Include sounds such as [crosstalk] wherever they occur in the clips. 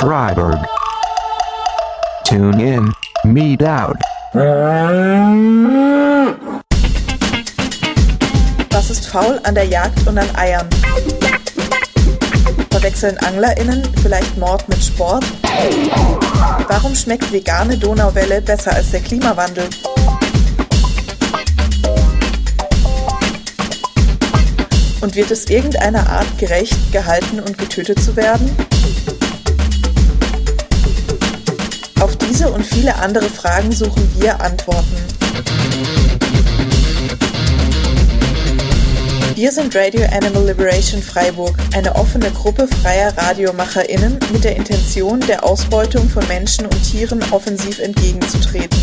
Freiburg. Tune in, meet out. Was ist faul an der Jagd und an Eiern? Verwechseln AnglerInnen vielleicht Mord mit Sport? Warum schmeckt vegane Donauwelle besser als der Klimawandel? Und wird es irgendeiner Art gerecht, gehalten und getötet zu werden? Diese und viele andere Fragen suchen wir Antworten. Wir sind Radio Animal Liberation Freiburg, eine offene Gruppe freier RadiomacherInnen mit der Intention, der Ausbeutung von Menschen und Tieren offensiv entgegenzutreten.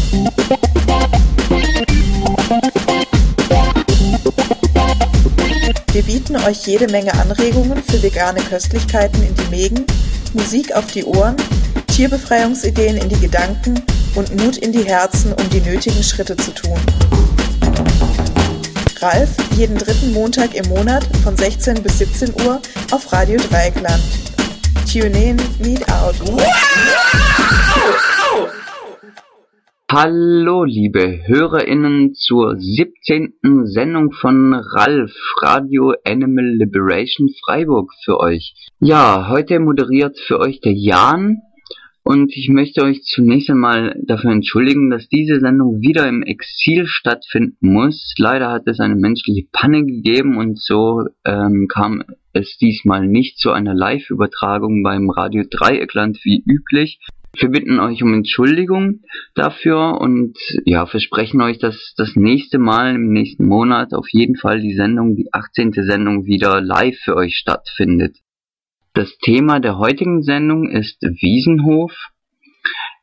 Wir bieten euch jede Menge Anregungen für vegane Köstlichkeiten in die Mägen, Musik auf die Ohren, Tierbefreiungsideen in die Gedanken und Mut in die Herzen, um die nötigen Schritte zu tun. Ralf jeden dritten Montag im Monat von 16 bis 17 Uhr auf Radio Dreieckland. Tune in, meet out. Hallo, liebe HörerInnen zur 17. Sendung von Ralf, Radio Animal Liberation Freiburg für euch. Ja, heute moderiert für euch der Jan und ich möchte euch zunächst einmal dafür entschuldigen, dass diese Sendung wieder im Exil stattfinden muss. Leider hat es eine menschliche Panne gegeben und so ähm, kam es diesmal nicht zu einer Live-Übertragung beim Radio Dreieckland wie üblich. Wir bitten euch um Entschuldigung dafür und ja, versprechen euch, dass das nächste Mal im nächsten Monat auf jeden Fall die Sendung, die 18. Sendung wieder live für euch stattfindet. Das Thema der heutigen Sendung ist Wiesenhof.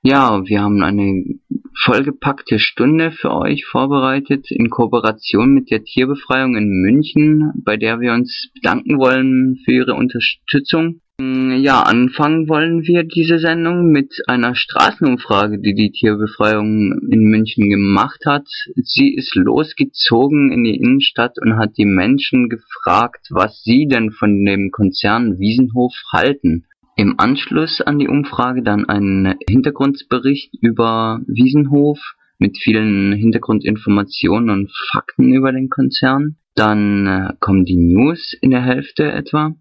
Ja, wir haben eine vollgepackte Stunde für euch vorbereitet in Kooperation mit der Tierbefreiung in München, bei der wir uns bedanken wollen für ihre Unterstützung. Ja, anfangen wollen wir diese Sendung mit einer Straßenumfrage, die die Tierbefreiung in München gemacht hat. Sie ist losgezogen in die Innenstadt und hat die Menschen gefragt, was sie denn von dem Konzern Wiesenhof halten. Im Anschluss an die Umfrage dann ein Hintergrundbericht über Wiesenhof mit vielen Hintergrundinformationen und Fakten über den Konzern. Dann äh, kommen die News in der Hälfte etwa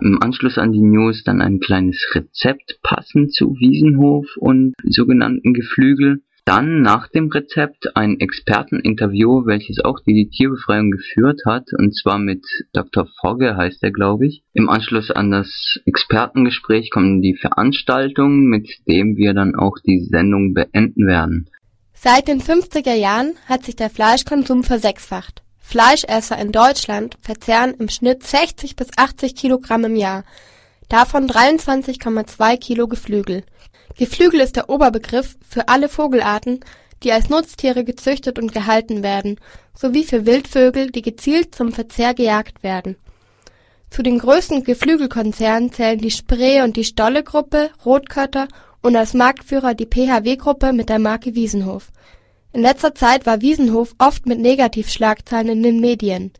im Anschluss an die News dann ein kleines Rezept passend zu Wiesenhof und sogenannten Geflügel. Dann nach dem Rezept ein Experteninterview, welches auch die Tierbefreiung geführt hat, und zwar mit Dr. Fogge heißt er, glaube ich. Im Anschluss an das Expertengespräch kommen die Veranstaltungen, mit dem wir dann auch die Sendung beenden werden. Seit den 50er Jahren hat sich der Fleischkonsum versechsfacht. Fleischesser in Deutschland verzehren im Schnitt 60 bis 80 Kilogramm im Jahr, davon 23,2 Kilo Geflügel. Geflügel ist der Oberbegriff für alle Vogelarten, die als Nutztiere gezüchtet und gehalten werden, sowie für Wildvögel, die gezielt zum Verzehr gejagt werden. Zu den größten Geflügelkonzernen zählen die Spree und die Stolle-Gruppe, Rotkötter und als Marktführer die PHW-Gruppe mit der Marke Wiesenhof in letzter Zeit war Wiesenhof oft mit Negativschlagzeilen in den Medien.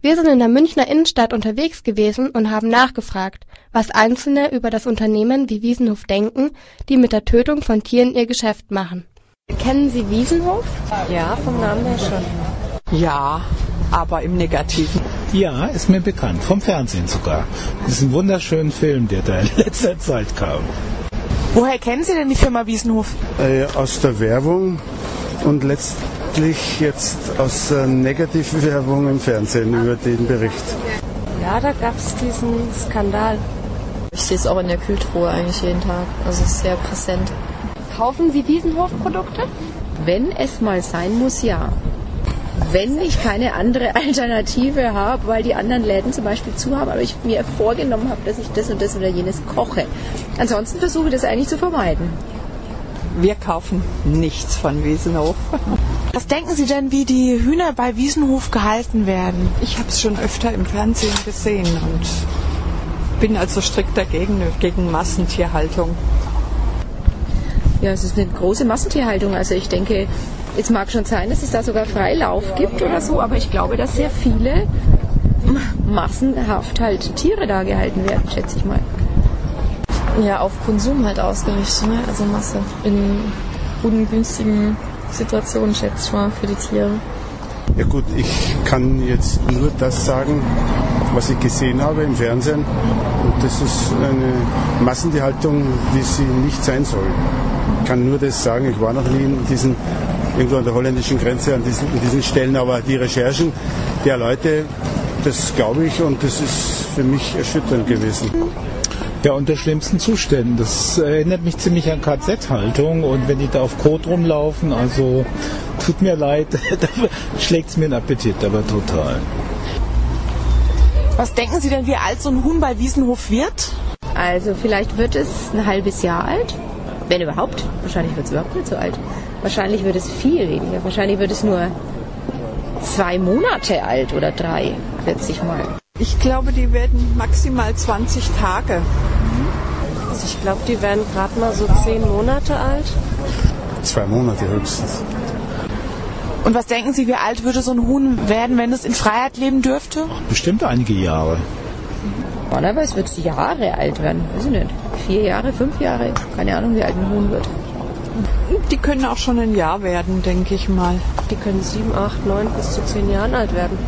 Wir sind in der Münchner Innenstadt unterwegs gewesen und haben nachgefragt, was Einzelne über das Unternehmen wie Wiesenhof denken, die mit der Tötung von Tieren ihr Geschäft machen. Kennen Sie Wiesenhof? Ja, vom Namen her schon. Ja, aber im Negativen. Ja, ist mir bekannt, vom Fernsehen sogar. Das ist ein wunderschöner Film, der da in letzter Zeit kam. Woher kennen Sie denn die Firma Wiesenhof? Äh, aus der Werbung und letztlich jetzt aus äh, Negativwerbung im Fernsehen über den Bericht. Ja, da gab es diesen Skandal. Ich sehe es auch in der Kühltruhe eigentlich jeden Tag. Also es ist sehr präsent. Kaufen Sie Wiesenhof-Produkte? Wenn es mal sein muss, ja. Wenn ich keine andere [laughs] Alternative habe, weil die anderen Läden zum Beispiel zu haben, aber ich mir vorgenommen habe, dass ich das und das oder jenes koche. Ansonsten versuche ich das eigentlich zu vermeiden. Wir kaufen nichts von Wiesenhof. [laughs] Was denken Sie denn, wie die Hühner bei Wiesenhof gehalten werden? Ich habe es schon öfter im Fernsehen gesehen und bin also strikt dagegen, gegen Massentierhaltung. Ja, es ist eine große Massentierhaltung. Also ich denke, es mag schon sein, dass es da sogar Freilauf gibt oder so, aber ich glaube, dass sehr viele massenhaft halt Tiere da gehalten werden, schätze ich mal. Ja, auf Konsum halt ausgerichtet, ne? also Masse. In ungünstigen Situationen, schätze ich mal, für die Tiere. Ja gut, ich kann jetzt nur das sagen, was ich gesehen habe im Fernsehen. Und das ist eine Massentierhaltung, wie sie nicht sein soll. Ich kann nur das sagen, ich war noch nie in diesen, irgendwo an der holländischen Grenze an diesen, in diesen Stellen, aber die Recherchen der Leute, das glaube ich und das ist für mich erschütternd gewesen. Ja, unter schlimmsten Zuständen. Das erinnert mich ziemlich an KZ-Haltung und wenn die da auf Kot rumlaufen, also tut mir leid, [laughs] da schlägt es mir den Appetit, aber total. Was denken Sie denn, wie alt so ein Huhn bei Wiesenhof wird? Also vielleicht wird es ein halbes Jahr alt, wenn überhaupt. Wahrscheinlich wird es überhaupt nicht so alt. Wahrscheinlich wird es viel weniger. Wahrscheinlich wird es nur zwei Monate alt oder drei, schätze ich mal. Ich glaube, die werden maximal 20 Tage. Also ich glaube, die werden gerade mal so zehn Monate alt. Zwei Monate höchstens. Und was denken Sie, wie alt würde so ein Huhn werden, wenn es in Freiheit leben dürfte? Bestimmt einige Jahre. Normalerweise wird es Jahre alt werden. Weiß ich nicht. Vier Jahre, fünf Jahre. Keine Ahnung, wie alt ein Huhn wird. Die können auch schon ein Jahr werden, denke ich mal. Die können sieben, acht, neun bis zu zehn Jahren alt werden.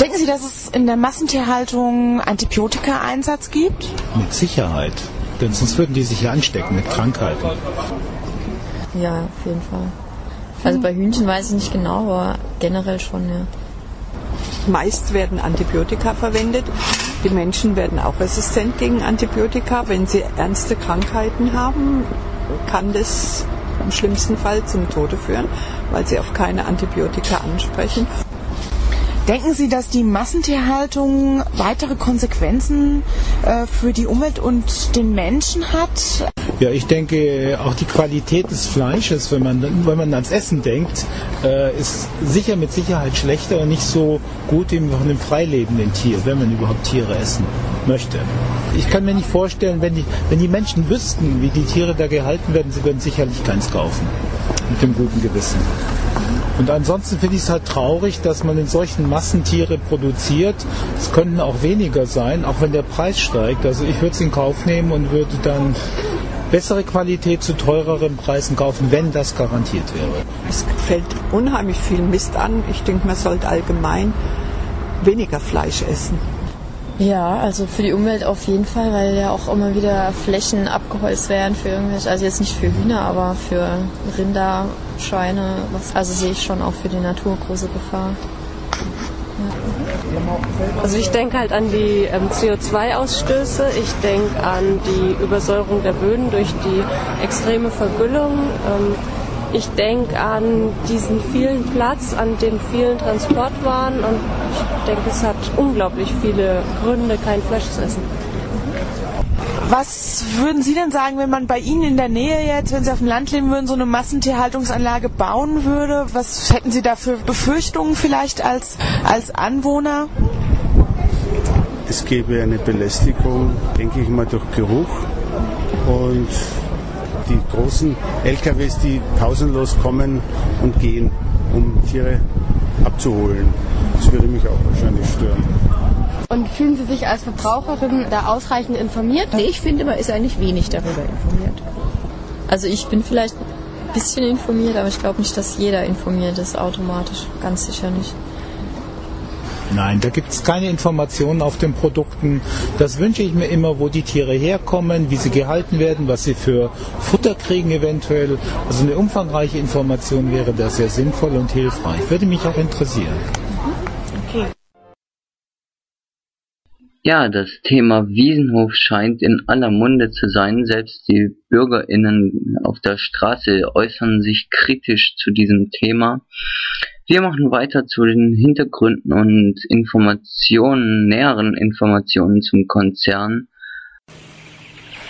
Denken Sie, dass es in der Massentierhaltung Antibiotika-Einsatz gibt? Mit Sicherheit. Denn sonst würden die sich ja anstecken mit Krankheiten. Ja, auf jeden Fall. Also bei Hühnchen weiß ich nicht genau, aber generell schon, ja. Meist werden Antibiotika verwendet. Die Menschen werden auch resistent gegen Antibiotika. Wenn sie ernste Krankheiten haben, kann das im schlimmsten Fall zum Tode führen, weil sie auf keine Antibiotika ansprechen. Denken Sie, dass die Massentierhaltung weitere Konsequenzen äh, für die Umwelt und den Menschen hat? Ja, ich denke, auch die Qualität des Fleisches, wenn man, wenn man ans Essen denkt, äh, ist sicher mit Sicherheit schlechter und nicht so gut wie von einem freilebenden Tier, wenn man überhaupt Tiere essen möchte. Ich kann mir nicht vorstellen, wenn die, wenn die Menschen wüssten, wie die Tiere da gehalten werden, sie würden sicherlich keins kaufen. Mit dem guten Gewissen. Und ansonsten finde ich es halt traurig, dass man in solchen Massen Tiere produziert. Es könnten auch weniger sein, auch wenn der Preis steigt. Also ich würde es in Kauf nehmen und würde dann bessere Qualität zu teureren Preisen kaufen, wenn das garantiert wäre. Es fällt unheimlich viel Mist an. Ich denke, man sollte allgemein weniger Fleisch essen. Ja, also für die Umwelt auf jeden Fall, weil ja auch immer wieder Flächen abgeholzt werden für irgendwelche, also jetzt nicht für Hühner, aber für Rinder, Schweine, was, also sehe ich schon auch für die Natur große Gefahr. Ja. Also ich denke halt an die ähm, CO2-Ausstöße, ich denke an die Übersäuerung der Böden durch die extreme Vergüllung. Ähm, ich denke an diesen vielen Platz, an den vielen Transportwaren und ich denke, es hat unglaublich viele Gründe, kein Fleisch zu essen. Was würden Sie denn sagen, wenn man bei Ihnen in der Nähe jetzt, wenn Sie auf dem Land leben würden, so eine Massentierhaltungsanlage bauen würde? Was hätten Sie da für Befürchtungen vielleicht als, als Anwohner? Es gäbe eine Belästigung, denke ich mal, durch Geruch und die großen LKWs, die pausenlos kommen und gehen, um Tiere abzuholen. Das würde mich auch wahrscheinlich stören. Und fühlen Sie sich als Verbraucherin da ausreichend informiert? Nee, ich finde, man ist eigentlich wenig darüber informiert. Also ich bin vielleicht ein bisschen informiert, aber ich glaube nicht, dass jeder informiert ist automatisch. Ganz sicher nicht. Nein, da gibt es keine Informationen auf den Produkten. Das wünsche ich mir immer, wo die Tiere herkommen, wie sie gehalten werden, was sie für Futter kriegen eventuell. Also eine umfangreiche Information wäre da sehr sinnvoll und hilfreich. Würde mich auch interessieren. Okay. Ja, das Thema Wiesenhof scheint in aller Munde zu sein. Selbst die BürgerInnen auf der Straße äußern sich kritisch zu diesem Thema. Wir machen weiter zu den Hintergründen und Informationen, näheren Informationen zum Konzern.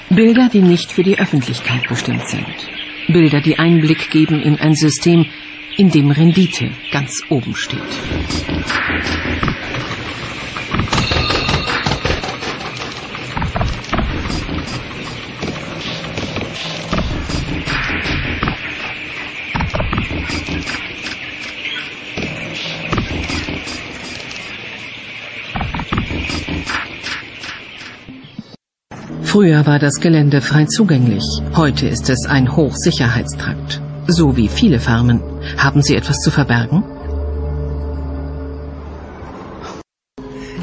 Bilder, die nicht für die Öffentlichkeit bestimmt sind. Bilder, die Einblick geben in ein System, in dem Rendite ganz oben steht. Früher war das Gelände frei zugänglich. Heute ist es ein Hochsicherheitstrakt. So wie viele Farmen. Haben Sie etwas zu verbergen?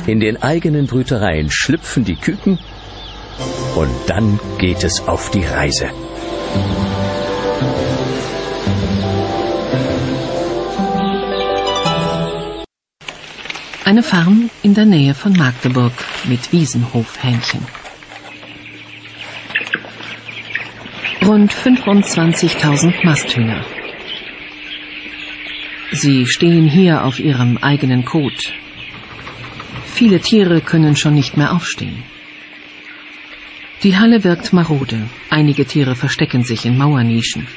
In den eigenen Brütereien schlüpfen die Küken und dann geht es auf die Reise. Eine Farm in der Nähe von Magdeburg mit Wiesenhofhähnchen. Rund 25.000 Masthühner. Sie stehen hier auf ihrem eigenen Kot. Viele Tiere können schon nicht mehr aufstehen. Die Halle wirkt marode. Einige Tiere verstecken sich in Mauernischen.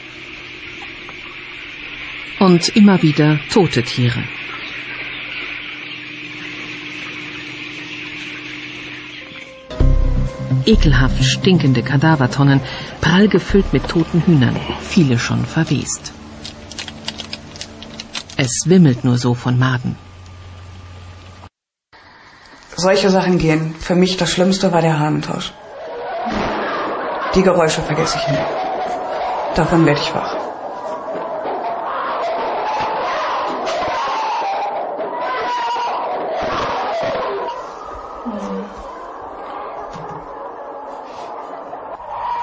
Und immer wieder tote Tiere. Ekelhaft stinkende Kadavertonnen, prall gefüllt mit toten Hühnern, viele schon verwest. Es wimmelt nur so von Maden. Solche Sachen gehen. Für mich das Schlimmste war der Hahnentausch. Die Geräusche vergesse ich nie. Davon werde ich wach.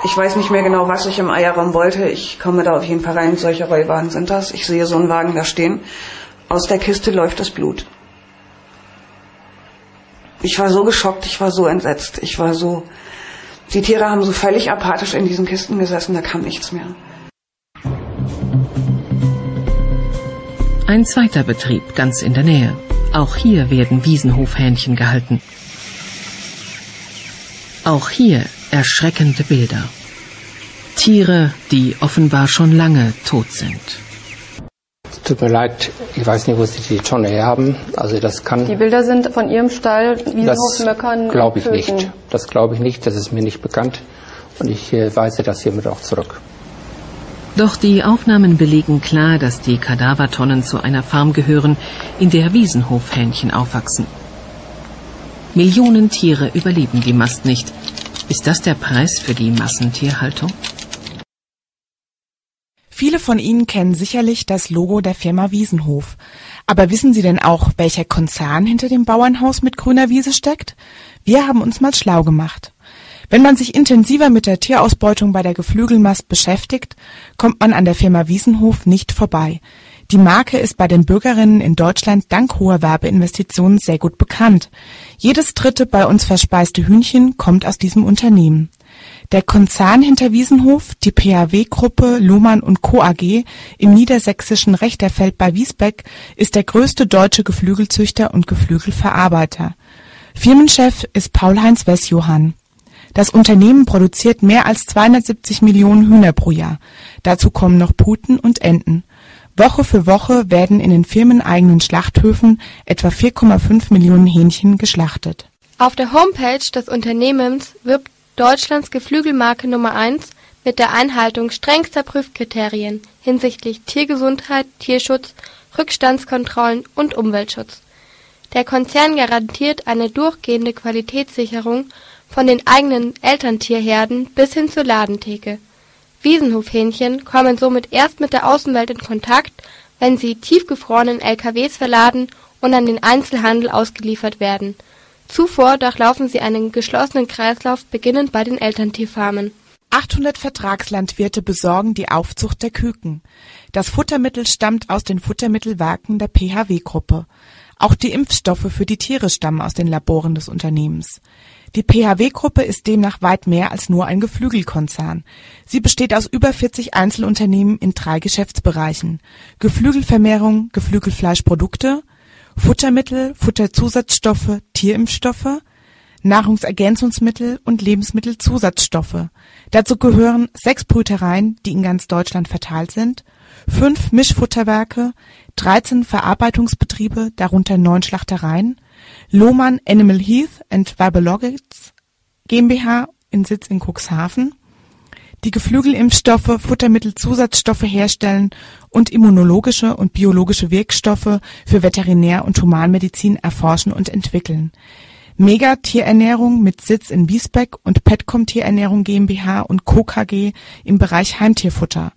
Ich weiß nicht mehr genau, was ich im Eierraum wollte. Ich komme da auf jeden Fall rein. Solche Rollwagen sind das. Ich sehe so einen Wagen da stehen. Aus der Kiste läuft das Blut. Ich war so geschockt, ich war so entsetzt, ich war so. Die Tiere haben so völlig apathisch in diesen Kisten gesessen, da kam nichts mehr. Ein zweiter Betrieb ganz in der Nähe. Auch hier werden Wiesenhofhähnchen gehalten. Auch hier erschreckende Bilder. Tiere, die offenbar schon lange tot sind. Tut mir leid, ich weiß nicht, wo Sie die Tonne her haben. Also das kann. Die Bilder sind von Ihrem Stall, Wiesenhof, Möckern. Glaube ich Föten. nicht. Das glaube ich nicht. Das ist mir nicht bekannt. Und ich äh, weise das hiermit auch zurück. Doch die Aufnahmen belegen klar, dass die Kadavertonnen zu einer Farm gehören, in der Wiesenhofhähnchen aufwachsen. Millionen Tiere überleben die Mast nicht. Ist das der Preis für die Massentierhaltung? Viele von Ihnen kennen sicherlich das Logo der Firma Wiesenhof. Aber wissen Sie denn auch, welcher Konzern hinter dem Bauernhaus mit grüner Wiese steckt? Wir haben uns mal schlau gemacht. Wenn man sich intensiver mit der Tierausbeutung bei der Geflügelmast beschäftigt, kommt man an der Firma Wiesenhof nicht vorbei. Die Marke ist bei den Bürgerinnen in Deutschland dank hoher Werbeinvestitionen sehr gut bekannt. Jedes dritte bei uns verspeiste Hühnchen kommt aus diesem Unternehmen. Der Konzern hinter Wiesenhof, die PHW-Gruppe Lohmann und Co. AG im niedersächsischen Rechterfeld bei Wiesbeck, ist der größte deutsche Geflügelzüchter und Geflügelverarbeiter. Firmenchef ist Paul-Heinz Wessjohann. Das Unternehmen produziert mehr als 270 Millionen Hühner pro Jahr. Dazu kommen noch Puten und Enten. Woche für Woche werden in den firmeneigenen Schlachthöfen etwa 4,5 Millionen Hähnchen geschlachtet. Auf der Homepage des Unternehmens wirbt Deutschlands Geflügelmarke Nummer 1 mit der Einhaltung strengster Prüfkriterien hinsichtlich Tiergesundheit, Tierschutz, Rückstandskontrollen und Umweltschutz. Der Konzern garantiert eine durchgehende Qualitätssicherung von den eigenen Elterntierherden bis hin zur Ladentheke Wiesenhofhähnchen kommen somit erst mit der Außenwelt in Kontakt, wenn sie tiefgefroren in LKWs verladen und an den Einzelhandel ausgeliefert werden. Zuvor durchlaufen sie einen geschlossenen Kreislauf beginnend bei den Elterntierfarmen. 800 Vertragslandwirte besorgen die Aufzucht der Küken. Das Futtermittel stammt aus den Futtermittelwerken der PHW-Gruppe. Auch die Impfstoffe für die Tiere stammen aus den Laboren des Unternehmens. Die PHW-Gruppe ist demnach weit mehr als nur ein Geflügelkonzern. Sie besteht aus über 40 Einzelunternehmen in drei Geschäftsbereichen: Geflügelvermehrung, Geflügelfleischprodukte, Futtermittel, Futterzusatzstoffe, Tierimpfstoffe, Nahrungsergänzungsmittel und Lebensmittelzusatzstoffe. Dazu gehören sechs Brütereien, die in ganz Deutschland verteilt sind, fünf Mischfutterwerke, 13 Verarbeitungsbetriebe, darunter neun Schlachtereien Lohmann Animal Health and Biologics GmbH in Sitz in Cuxhaven, die Geflügelimpfstoffe, Futtermittelzusatzstoffe herstellen und immunologische und biologische Wirkstoffe für Veterinär- und Humanmedizin erforschen und entwickeln. Mega Tierernährung mit Sitz in Wiesbeck und Petcom Tierernährung GmbH und Co. KG im Bereich Heimtierfutter.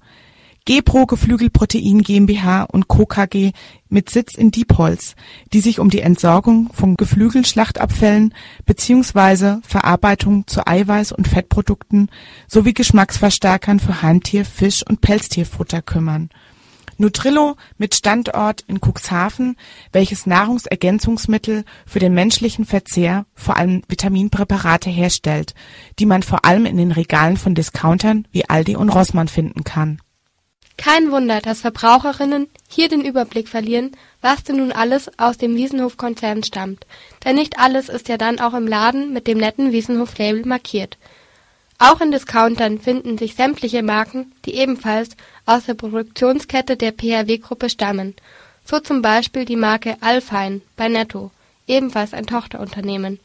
Gepro Geflügelprotein GmbH und Co. KG mit Sitz in Diepholz, die sich um die Entsorgung von Geflügelschlachtabfällen bzw. Verarbeitung zu Eiweiß und Fettprodukten sowie Geschmacksverstärkern für Heimtier Fisch und Pelztierfutter kümmern. Nutrillo mit Standort in Cuxhaven, welches Nahrungsergänzungsmittel für den menschlichen Verzehr, vor allem Vitaminpräparate herstellt, die man vor allem in den Regalen von Discountern wie Aldi und Rossmann finden kann kein Wunder, dass Verbraucherinnen hier den Überblick verlieren, was denn nun alles aus dem Wiesenhof-Konzern stammt, denn nicht alles ist ja dann auch im Laden mit dem netten Wiesenhof-Label markiert. Auch in Discountern finden sich sämtliche Marken, die ebenfalls aus der Produktionskette der PHW-Gruppe stammen, so zum Beispiel die Marke Alfein bei Netto, ebenfalls ein Tochterunternehmen.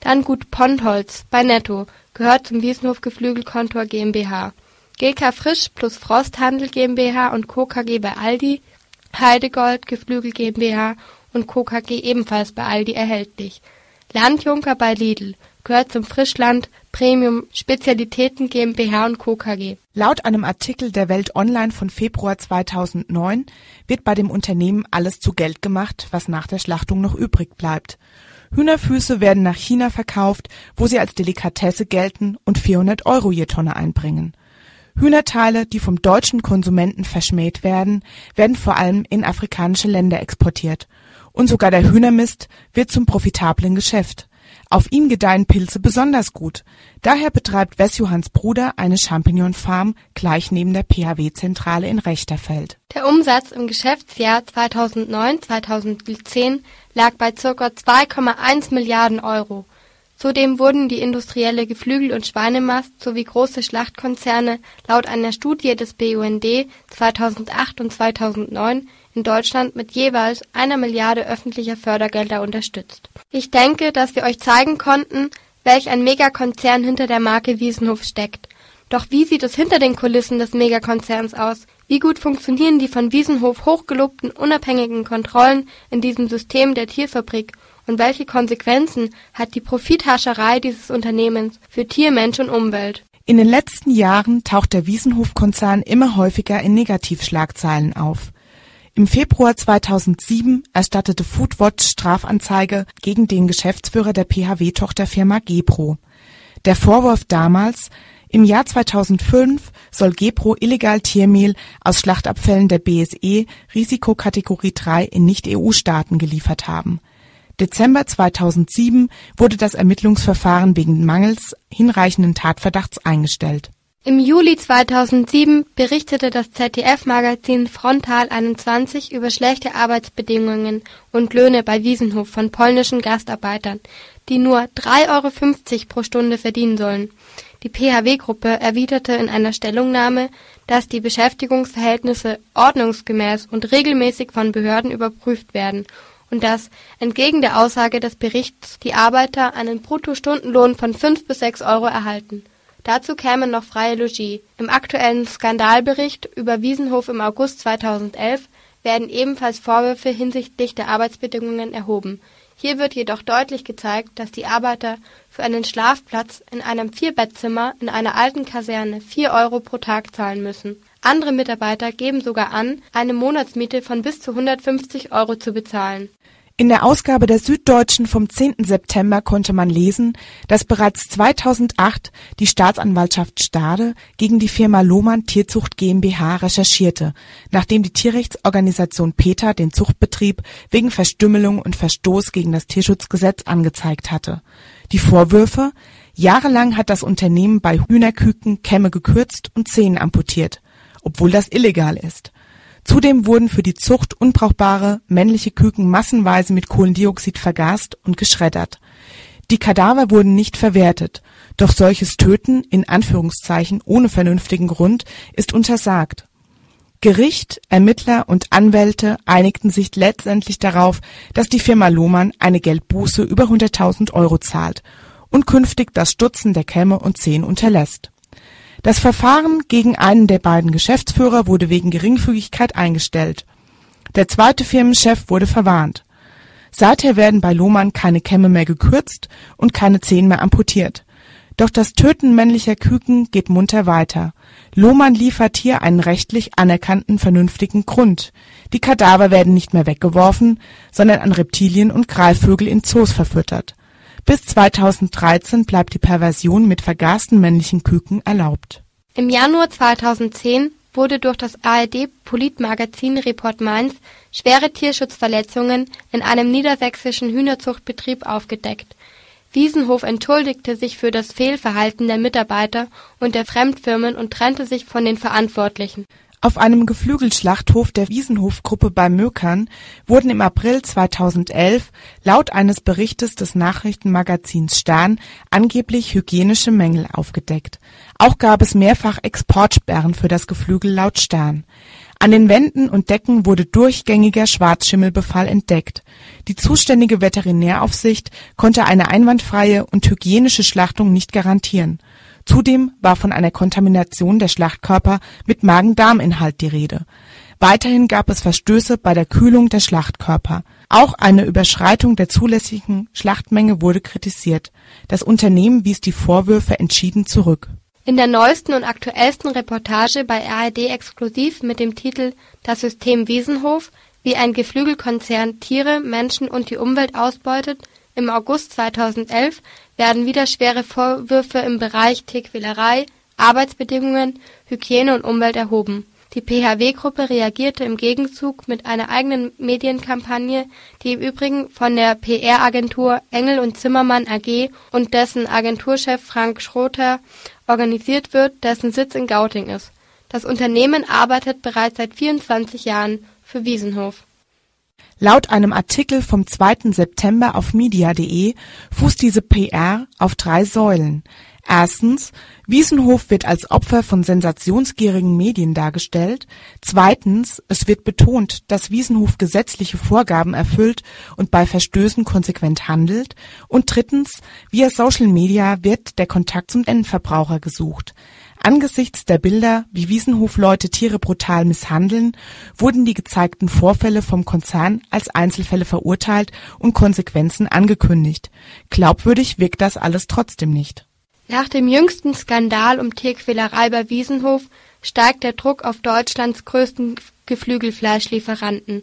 Dann Gut Pontholz bei Netto, gehört zum Wiesenhof Geflügelkontor GmbH GK Frisch plus Frosthandel GmbH und Co. KG bei Aldi, Heidegold Geflügel GmbH und Co. KG ebenfalls bei Aldi erhältlich. Landjunker bei Lidl gehört zum Frischland Premium Spezialitäten GmbH und Co. KG. Laut einem Artikel der Welt Online von Februar 2009 wird bei dem Unternehmen alles zu Geld gemacht, was nach der Schlachtung noch übrig bleibt. Hühnerfüße werden nach China verkauft, wo sie als Delikatesse gelten und 400 Euro je Tonne einbringen. Hühnerteile, die vom deutschen Konsumenten verschmäht werden, werden vor allem in afrikanische Länder exportiert. Und sogar der Hühnermist wird zum profitablen Geschäft. Auf ihm gedeihen Pilze besonders gut. Daher betreibt Wes-Johanns Bruder eine Champignon-Farm gleich neben der PHW-Zentrale in Rechterfeld. Der Umsatz im Geschäftsjahr 2009/2010 lag bei ca. 2,1 Milliarden Euro Zudem wurden die industrielle Geflügel und Schweinemast sowie große Schlachtkonzerne laut einer Studie des BUND 2008 und 2009 in Deutschland mit jeweils einer Milliarde öffentlicher Fördergelder unterstützt. Ich denke, dass wir euch zeigen konnten, welch ein Megakonzern hinter der Marke Wiesenhof steckt. Doch wie sieht es hinter den Kulissen des Megakonzerns aus? Wie gut funktionieren die von Wiesenhof hochgelobten unabhängigen Kontrollen in diesem System der Tierfabrik und welche Konsequenzen hat die Profithascherei dieses Unternehmens für Tier, Mensch und Umwelt? In den letzten Jahren taucht der Wiesenhof-Konzern immer häufiger in Negativschlagzeilen auf. Im Februar 2007 erstattete Foodwatch Strafanzeige gegen den Geschäftsführer der PHW-Tochterfirma Gepro. Der Vorwurf damals, im Jahr 2005 soll Gepro illegal Tiermehl aus Schlachtabfällen der BSE Risikokategorie 3 in Nicht-EU-Staaten geliefert haben. Dezember 2007 wurde das Ermittlungsverfahren wegen mangels hinreichenden Tatverdachts eingestellt. Im Juli 2007 berichtete das ZDF-Magazin Frontal 21 über schlechte Arbeitsbedingungen und Löhne bei Wiesenhof von polnischen Gastarbeitern, die nur 3,50 Euro pro Stunde verdienen sollen. Die PHW-Gruppe erwiderte in einer Stellungnahme, dass die Beschäftigungsverhältnisse ordnungsgemäß und regelmäßig von Behörden überprüft werden und dass, entgegen der Aussage des Berichts, die Arbeiter einen Bruttostundenlohn von fünf bis sechs Euro erhalten. Dazu kämen noch freie Logis. Im aktuellen Skandalbericht über Wiesenhof im August 2011 werden ebenfalls Vorwürfe hinsichtlich der Arbeitsbedingungen erhoben. Hier wird jedoch deutlich gezeigt, dass die Arbeiter für einen Schlafplatz in einem Vierbettzimmer in einer alten Kaserne vier Euro pro Tag zahlen müssen. Andere Mitarbeiter geben sogar an, eine Monatsmiete von bis zu 150 Euro zu bezahlen. In der Ausgabe der Süddeutschen vom 10. September konnte man lesen, dass bereits 2008 die Staatsanwaltschaft Stade gegen die Firma Lohmann Tierzucht GmbH recherchierte, nachdem die Tierrechtsorganisation PETA den Zuchtbetrieb wegen Verstümmelung und Verstoß gegen das Tierschutzgesetz angezeigt hatte. Die Vorwürfe? Jahrelang hat das Unternehmen bei Hühnerküken Kämme gekürzt und Zähne amputiert, obwohl das illegal ist. Zudem wurden für die Zucht unbrauchbare männliche Küken massenweise mit Kohlendioxid vergast und geschreddert. Die Kadaver wurden nicht verwertet, doch solches Töten in Anführungszeichen ohne vernünftigen Grund ist untersagt. Gericht, Ermittler und Anwälte einigten sich letztendlich darauf, dass die Firma Lohmann eine Geldbuße über 100.000 Euro zahlt und künftig das Stutzen der Kämme und Zehen unterlässt das Verfahren gegen einen der beiden Geschäftsführer wurde wegen Geringfügigkeit eingestellt. Der zweite Firmenchef wurde verwarnt. Seither werden bei Lohmann keine Kämme mehr gekürzt und keine Zehen mehr amputiert. Doch das Töten männlicher Küken geht munter weiter. Lohmann liefert hier einen rechtlich anerkannten vernünftigen Grund. Die Kadaver werden nicht mehr weggeworfen, sondern an Reptilien und Greifvögel in Zoos verfüttert. Bis 2013 bleibt die Perversion mit vergasten männlichen Küken erlaubt. Im Januar 2010 wurde durch das ARD-Politmagazin Report Mainz schwere Tierschutzverletzungen in einem niedersächsischen Hühnerzuchtbetrieb aufgedeckt. Wiesenhof entschuldigte sich für das Fehlverhalten der Mitarbeiter und der Fremdfirmen und trennte sich von den Verantwortlichen. Auf einem Geflügelschlachthof der Wiesenhof-Gruppe bei Möckern wurden im April 2011 laut eines Berichtes des Nachrichtenmagazins Stern angeblich hygienische Mängel aufgedeckt. Auch gab es mehrfach Exportsperren für das Geflügel laut Stern. An den Wänden und Decken wurde durchgängiger Schwarzschimmelbefall entdeckt. Die zuständige Veterinäraufsicht konnte eine einwandfreie und hygienische Schlachtung nicht garantieren Zudem war von einer Kontamination der Schlachtkörper mit Magen-Darm-Inhalt die Rede. Weiterhin gab es Verstöße bei der Kühlung der Schlachtkörper. Auch eine Überschreitung der zulässigen Schlachtmenge wurde kritisiert. Das Unternehmen wies die Vorwürfe entschieden zurück. In der neuesten und aktuellsten Reportage bei ARD Exklusiv mit dem Titel Das System Wiesenhof, wie ein Geflügelkonzern Tiere, Menschen und die Umwelt ausbeutet, im August 2011 werden wieder schwere Vorwürfe im Bereich Tierquälerei, Arbeitsbedingungen, Hygiene und Umwelt erhoben. Die PHW-Gruppe reagierte im Gegenzug mit einer eigenen Medienkampagne, die im Übrigen von der PR-Agentur Engel und Zimmermann AG und dessen Agenturchef Frank Schroter organisiert wird, dessen Sitz in Gauting ist. Das Unternehmen arbeitet bereits seit 24 Jahren für Wiesenhof Laut einem Artikel vom 2. September auf media.de fußt diese PR auf drei Säulen. Erstens, Wiesenhof wird als Opfer von sensationsgierigen Medien dargestellt. Zweitens, es wird betont, dass Wiesenhof gesetzliche Vorgaben erfüllt und bei Verstößen konsequent handelt. Und drittens, via Social Media wird der Kontakt zum Endverbraucher gesucht. Angesichts der Bilder, wie Wiesenhofleute Tiere brutal misshandeln, wurden die gezeigten Vorfälle vom Konzern als Einzelfälle verurteilt und Konsequenzen angekündigt. Glaubwürdig wirkt das alles trotzdem nicht. Nach dem jüngsten Skandal um Tierquälerei bei Wiesenhof steigt der Druck auf Deutschlands größten Geflügelfleischlieferanten.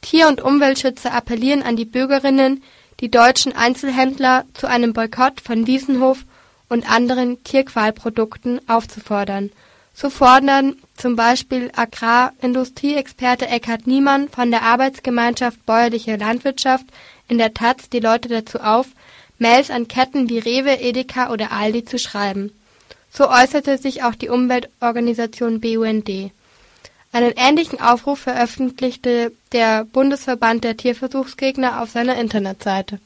Tier- und Umweltschützer appellieren an die Bürgerinnen, die deutschen Einzelhändler zu einem Boykott von Wiesenhof und anderen Tierqualprodukten aufzufordern. So fordern zum Beispiel Agrarindustrieexperte Eckhard Niemann von der Arbeitsgemeinschaft Bäuerliche Landwirtschaft in der taz die Leute dazu auf, Mails an Ketten wie Rewe, Edeka oder Aldi zu schreiben. So äußerte sich auch die Umweltorganisation BUND. Einen ähnlichen Aufruf veröffentlichte der Bundesverband der Tierversuchsgegner auf seiner Internetseite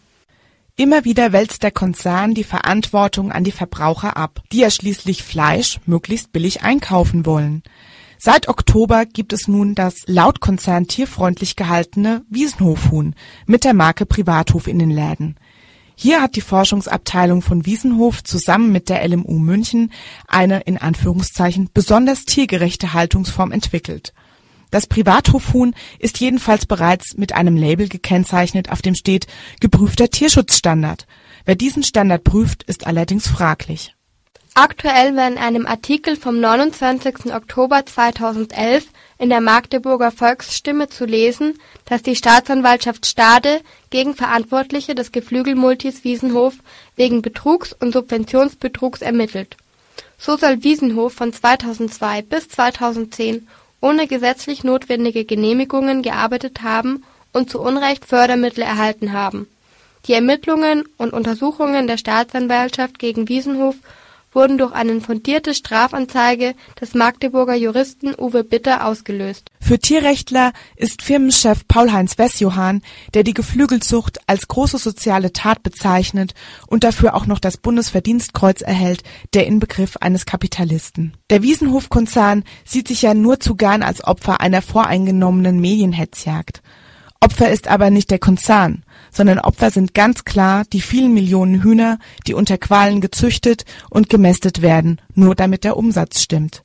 Immer wieder wälzt der Konzern die Verantwortung an die Verbraucher ab, die ja schließlich Fleisch möglichst billig einkaufen wollen. Seit Oktober gibt es nun das laut Konzern tierfreundlich gehaltene Wiesenhofhuhn mit der Marke Privathof in den Läden. Hier hat die Forschungsabteilung von Wiesenhof zusammen mit der LMU München eine in Anführungszeichen besonders tiergerechte Haltungsform entwickelt das Privathofhuhn ist jedenfalls bereits mit einem Label gekennzeichnet, auf dem steht Geprüfter Tierschutzstandard. Wer diesen Standard prüft, ist allerdings fraglich. Aktuell war in einem Artikel vom 29. Oktober 2011 in der Magdeburger Volksstimme zu lesen, dass die Staatsanwaltschaft Stade gegen Verantwortliche des Geflügelmultis Wiesenhof wegen Betrugs und Subventionsbetrugs ermittelt. So soll Wiesenhof von 2002 bis 2010 ohne gesetzlich notwendige Genehmigungen gearbeitet haben und zu Unrecht Fördermittel erhalten haben. Die Ermittlungen und Untersuchungen der Staatsanwaltschaft gegen Wiesenhof wurden durch eine fundierte Strafanzeige des Magdeburger Juristen Uwe Bitter ausgelöst. Für Tierrechtler ist Firmenchef Paul-Heinz Wessjohann, der die Geflügelzucht als große soziale Tat bezeichnet und dafür auch noch das Bundesverdienstkreuz erhält, der Inbegriff eines Kapitalisten. Der Wiesenhof-Konzern sieht sich ja nur zu gern als Opfer einer voreingenommenen Medienhetzjagd. Opfer ist aber nicht der Konzern, sondern Opfer sind ganz klar die vielen Millionen Hühner, die unter Qualen gezüchtet und gemästet werden, nur damit der Umsatz stimmt.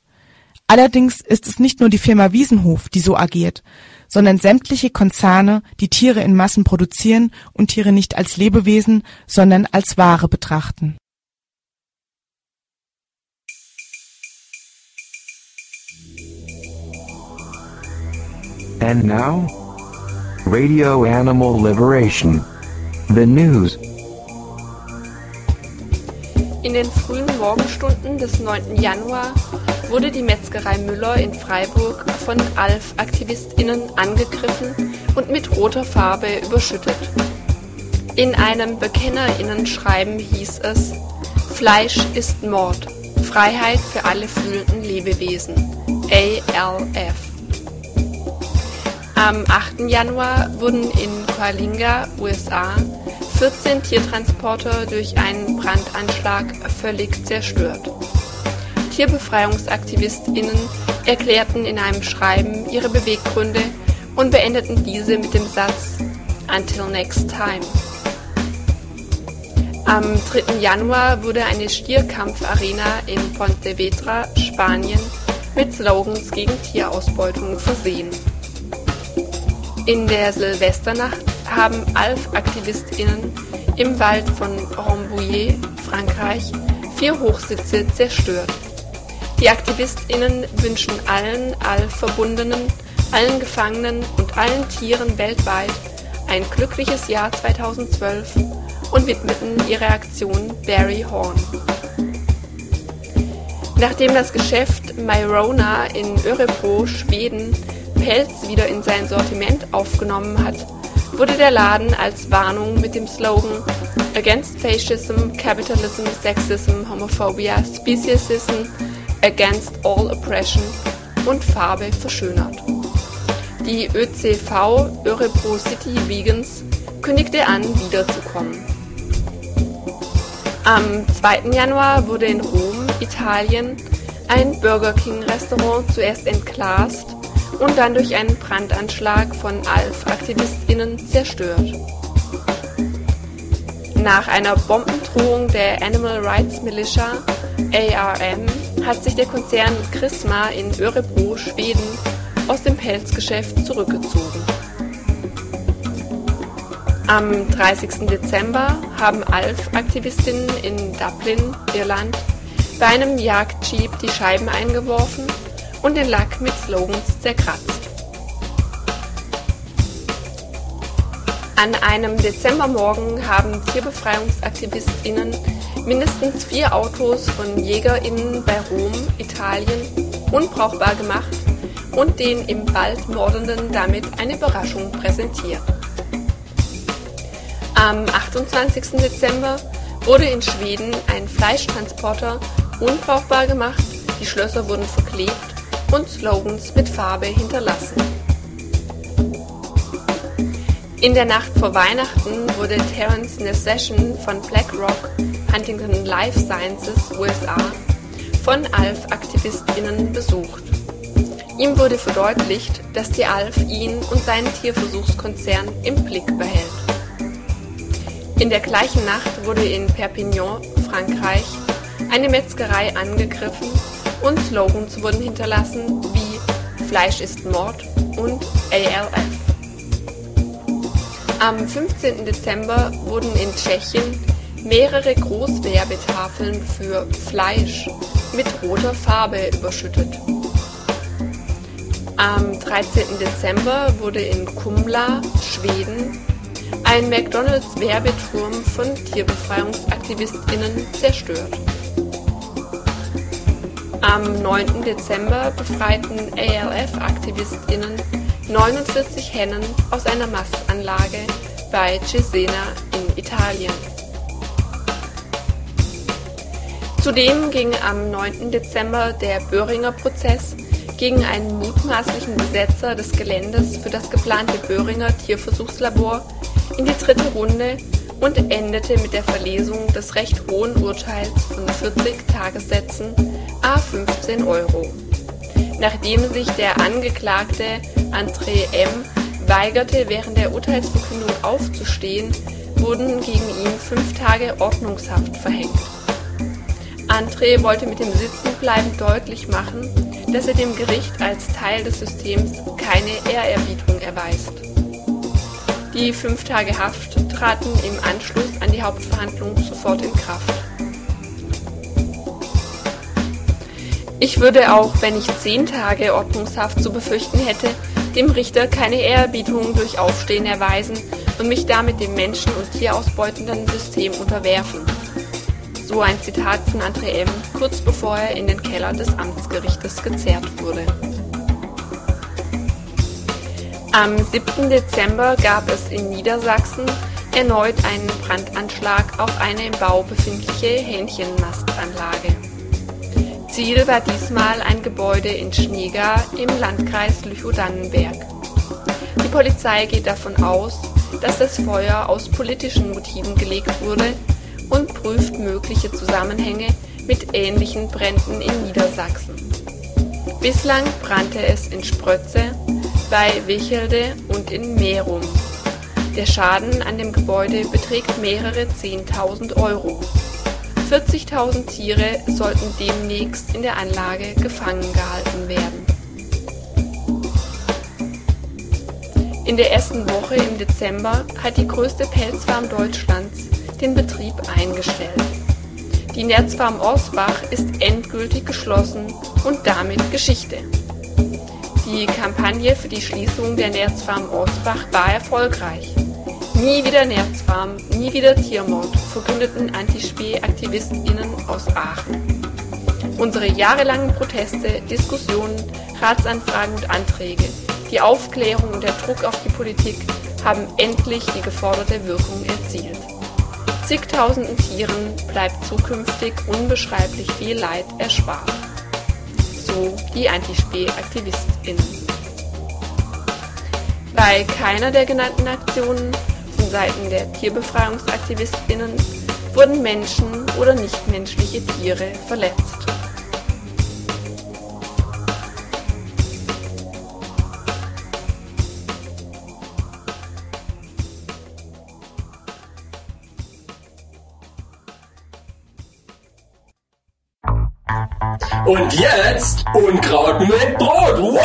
Allerdings ist es nicht nur die Firma Wiesenhof, die so agiert, sondern sämtliche Konzerne, die Tiere in Massen produzieren und Tiere nicht als Lebewesen, sondern als Ware betrachten. And now? Radio Animal Liberation. The News. In den frühen Morgenstunden des 9. Januar wurde die Metzgerei Müller in Freiburg von ALF-AktivistInnen angegriffen und mit roter Farbe überschüttet. In einem BekennerInnen-Schreiben hieß es: Fleisch ist Mord. Freiheit für alle fühlenden Lebewesen. ALF. Am 8. Januar wurden in Coalinga, USA, 14 Tiertransporter durch einen Brandanschlag völlig zerstört. Tierbefreiungsaktivistinnen erklärten in einem Schreiben ihre Beweggründe und beendeten diese mit dem Satz Until next time. Am 3. Januar wurde eine Stierkampfarena in Pontevedra, Spanien, mit Slogans gegen Tierausbeutung versehen. In der Silvesternacht haben ALF-AktivistInnen im Wald von Rambouillet, Frankreich, vier Hochsitze zerstört. Die AktivistInnen wünschen allen ALF-Verbundenen, allen Gefangenen und allen Tieren weltweit ein glückliches Jahr 2012 und widmeten ihre Aktion Barry Horn. Nachdem das Geschäft Myrona in Örebro, Schweden, Pelz wieder in sein Sortiment aufgenommen hat, wurde der Laden als Warnung mit dem Slogan Against Fascism, Capitalism, Sexism, Homophobia, Speciesism Against All Oppression und Farbe verschönert. Die ÖCV Örebro City Vegans kündigte an, wiederzukommen. Am 2. Januar wurde in Rom, Italien, ein Burger King Restaurant zuerst entglast und dann durch einen Brandanschlag von ALF-AktivistInnen zerstört. Nach einer Bombendrohung der Animal Rights Militia ARM hat sich der Konzern Chrisma in Örebro, Schweden, aus dem Pelzgeschäft zurückgezogen. Am 30. Dezember haben ALF-Aktivistinnen in Dublin, Irland, bei einem Jagdjeep die Scheiben eingeworfen und den Lack mit Slogans zerkratzt. An einem Dezembermorgen haben Tierbefreiungsaktivistinnen mindestens vier Autos von JägerInnen bei Rom, Italien, unbrauchbar gemacht und den im Wald Mordenden damit eine Überraschung präsentiert. Am 28. Dezember wurde in Schweden ein Fleischtransporter unbrauchbar gemacht, die Schlösser wurden verklebt und Slogans mit Farbe hinterlassen. In der Nacht vor Weihnachten wurde Terence Nessession von BlackRock Huntington Life Sciences USA von ALF-AktivistInnen besucht. Ihm wurde verdeutlicht, dass die ALF ihn und seinen Tierversuchskonzern im Blick behält. In der gleichen Nacht wurde in Perpignan, Frankreich, eine Metzgerei angegriffen und Slogans wurden hinterlassen wie Fleisch ist Mord und ALF. Am 15. Dezember wurden in Tschechien mehrere Großwerbetafeln für Fleisch mit roter Farbe überschüttet. Am 13. Dezember wurde in Kumla, Schweden, ein McDonalds-Werbeturm von Tierbefreiungsaktivistinnen zerstört. Am 9. Dezember befreiten ALF-Aktivistinnen 49 Hennen aus einer Mastanlage bei Cesena in Italien. Zudem ging am 9. Dezember der Böhringer Prozess gegen einen mutmaßlichen Besetzer des Geländes für das geplante Böhringer Tierversuchslabor in die dritte Runde und endete mit der Verlesung des recht hohen Urteils von 40 Tagessätzen a 15 Euro. Nachdem sich der Angeklagte André M. weigerte, während der Urteilsverkündung aufzustehen, wurden gegen ihn fünf Tage Ordnungshaft verhängt. André wollte mit dem Sitzenbleiben deutlich machen, dass er dem Gericht als Teil des Systems keine Ehrerbietung erweist. Die fünf Tage Haft traten im Anschluss an die Hauptverhandlung sofort in Kraft. Ich würde auch, wenn ich zehn Tage Ordnungshaft zu befürchten hätte, dem Richter keine Ehrerbietung durch Aufstehen erweisen und mich damit dem menschen- und tierausbeutenden System unterwerfen. So ein Zitat von André M., kurz bevor er in den Keller des Amtsgerichtes gezerrt wurde. Am 7. Dezember gab es in Niedersachsen erneut einen Brandanschlag auf eine im Bau befindliche Hähnchenmastanlage. Ziel war diesmal ein Gebäude in Schneega im Landkreis Lüchow-Dannenberg. Die Polizei geht davon aus, dass das Feuer aus politischen Motiven gelegt wurde und prüft mögliche Zusammenhänge mit ähnlichen Bränden in Niedersachsen. Bislang brannte es in Sprötze, bei Wichelde und in Merum. Der Schaden an dem Gebäude beträgt mehrere 10.000 Euro. 40.000 Tiere sollten demnächst in der Anlage gefangen gehalten werden. In der ersten Woche im Dezember hat die größte Pelzfarm Deutschlands den Betrieb eingestellt. Die Nerzfarm Osbach ist endgültig geschlossen und damit Geschichte. Die Kampagne für die Schließung der Nerzfarm Osbach war erfolgreich. Nie wieder Nerzfarm, nie wieder Tiermord, verkündeten Antispee-AktivistInnen aus Aachen. Unsere jahrelangen Proteste, Diskussionen, Ratsanfragen und Anträge, die Aufklärung und der Druck auf die Politik haben endlich die geforderte Wirkung erzielt. Zigtausenden Tieren bleibt zukünftig unbeschreiblich viel Leid erspart. So die Antispee-AktivistInnen. Bei keiner der genannten Aktionen von Seiten der Tierbefreiungsaktivistinnen wurden Menschen oder nichtmenschliche Tiere verletzt. Und jetzt Unkraut mit Brot. Wow!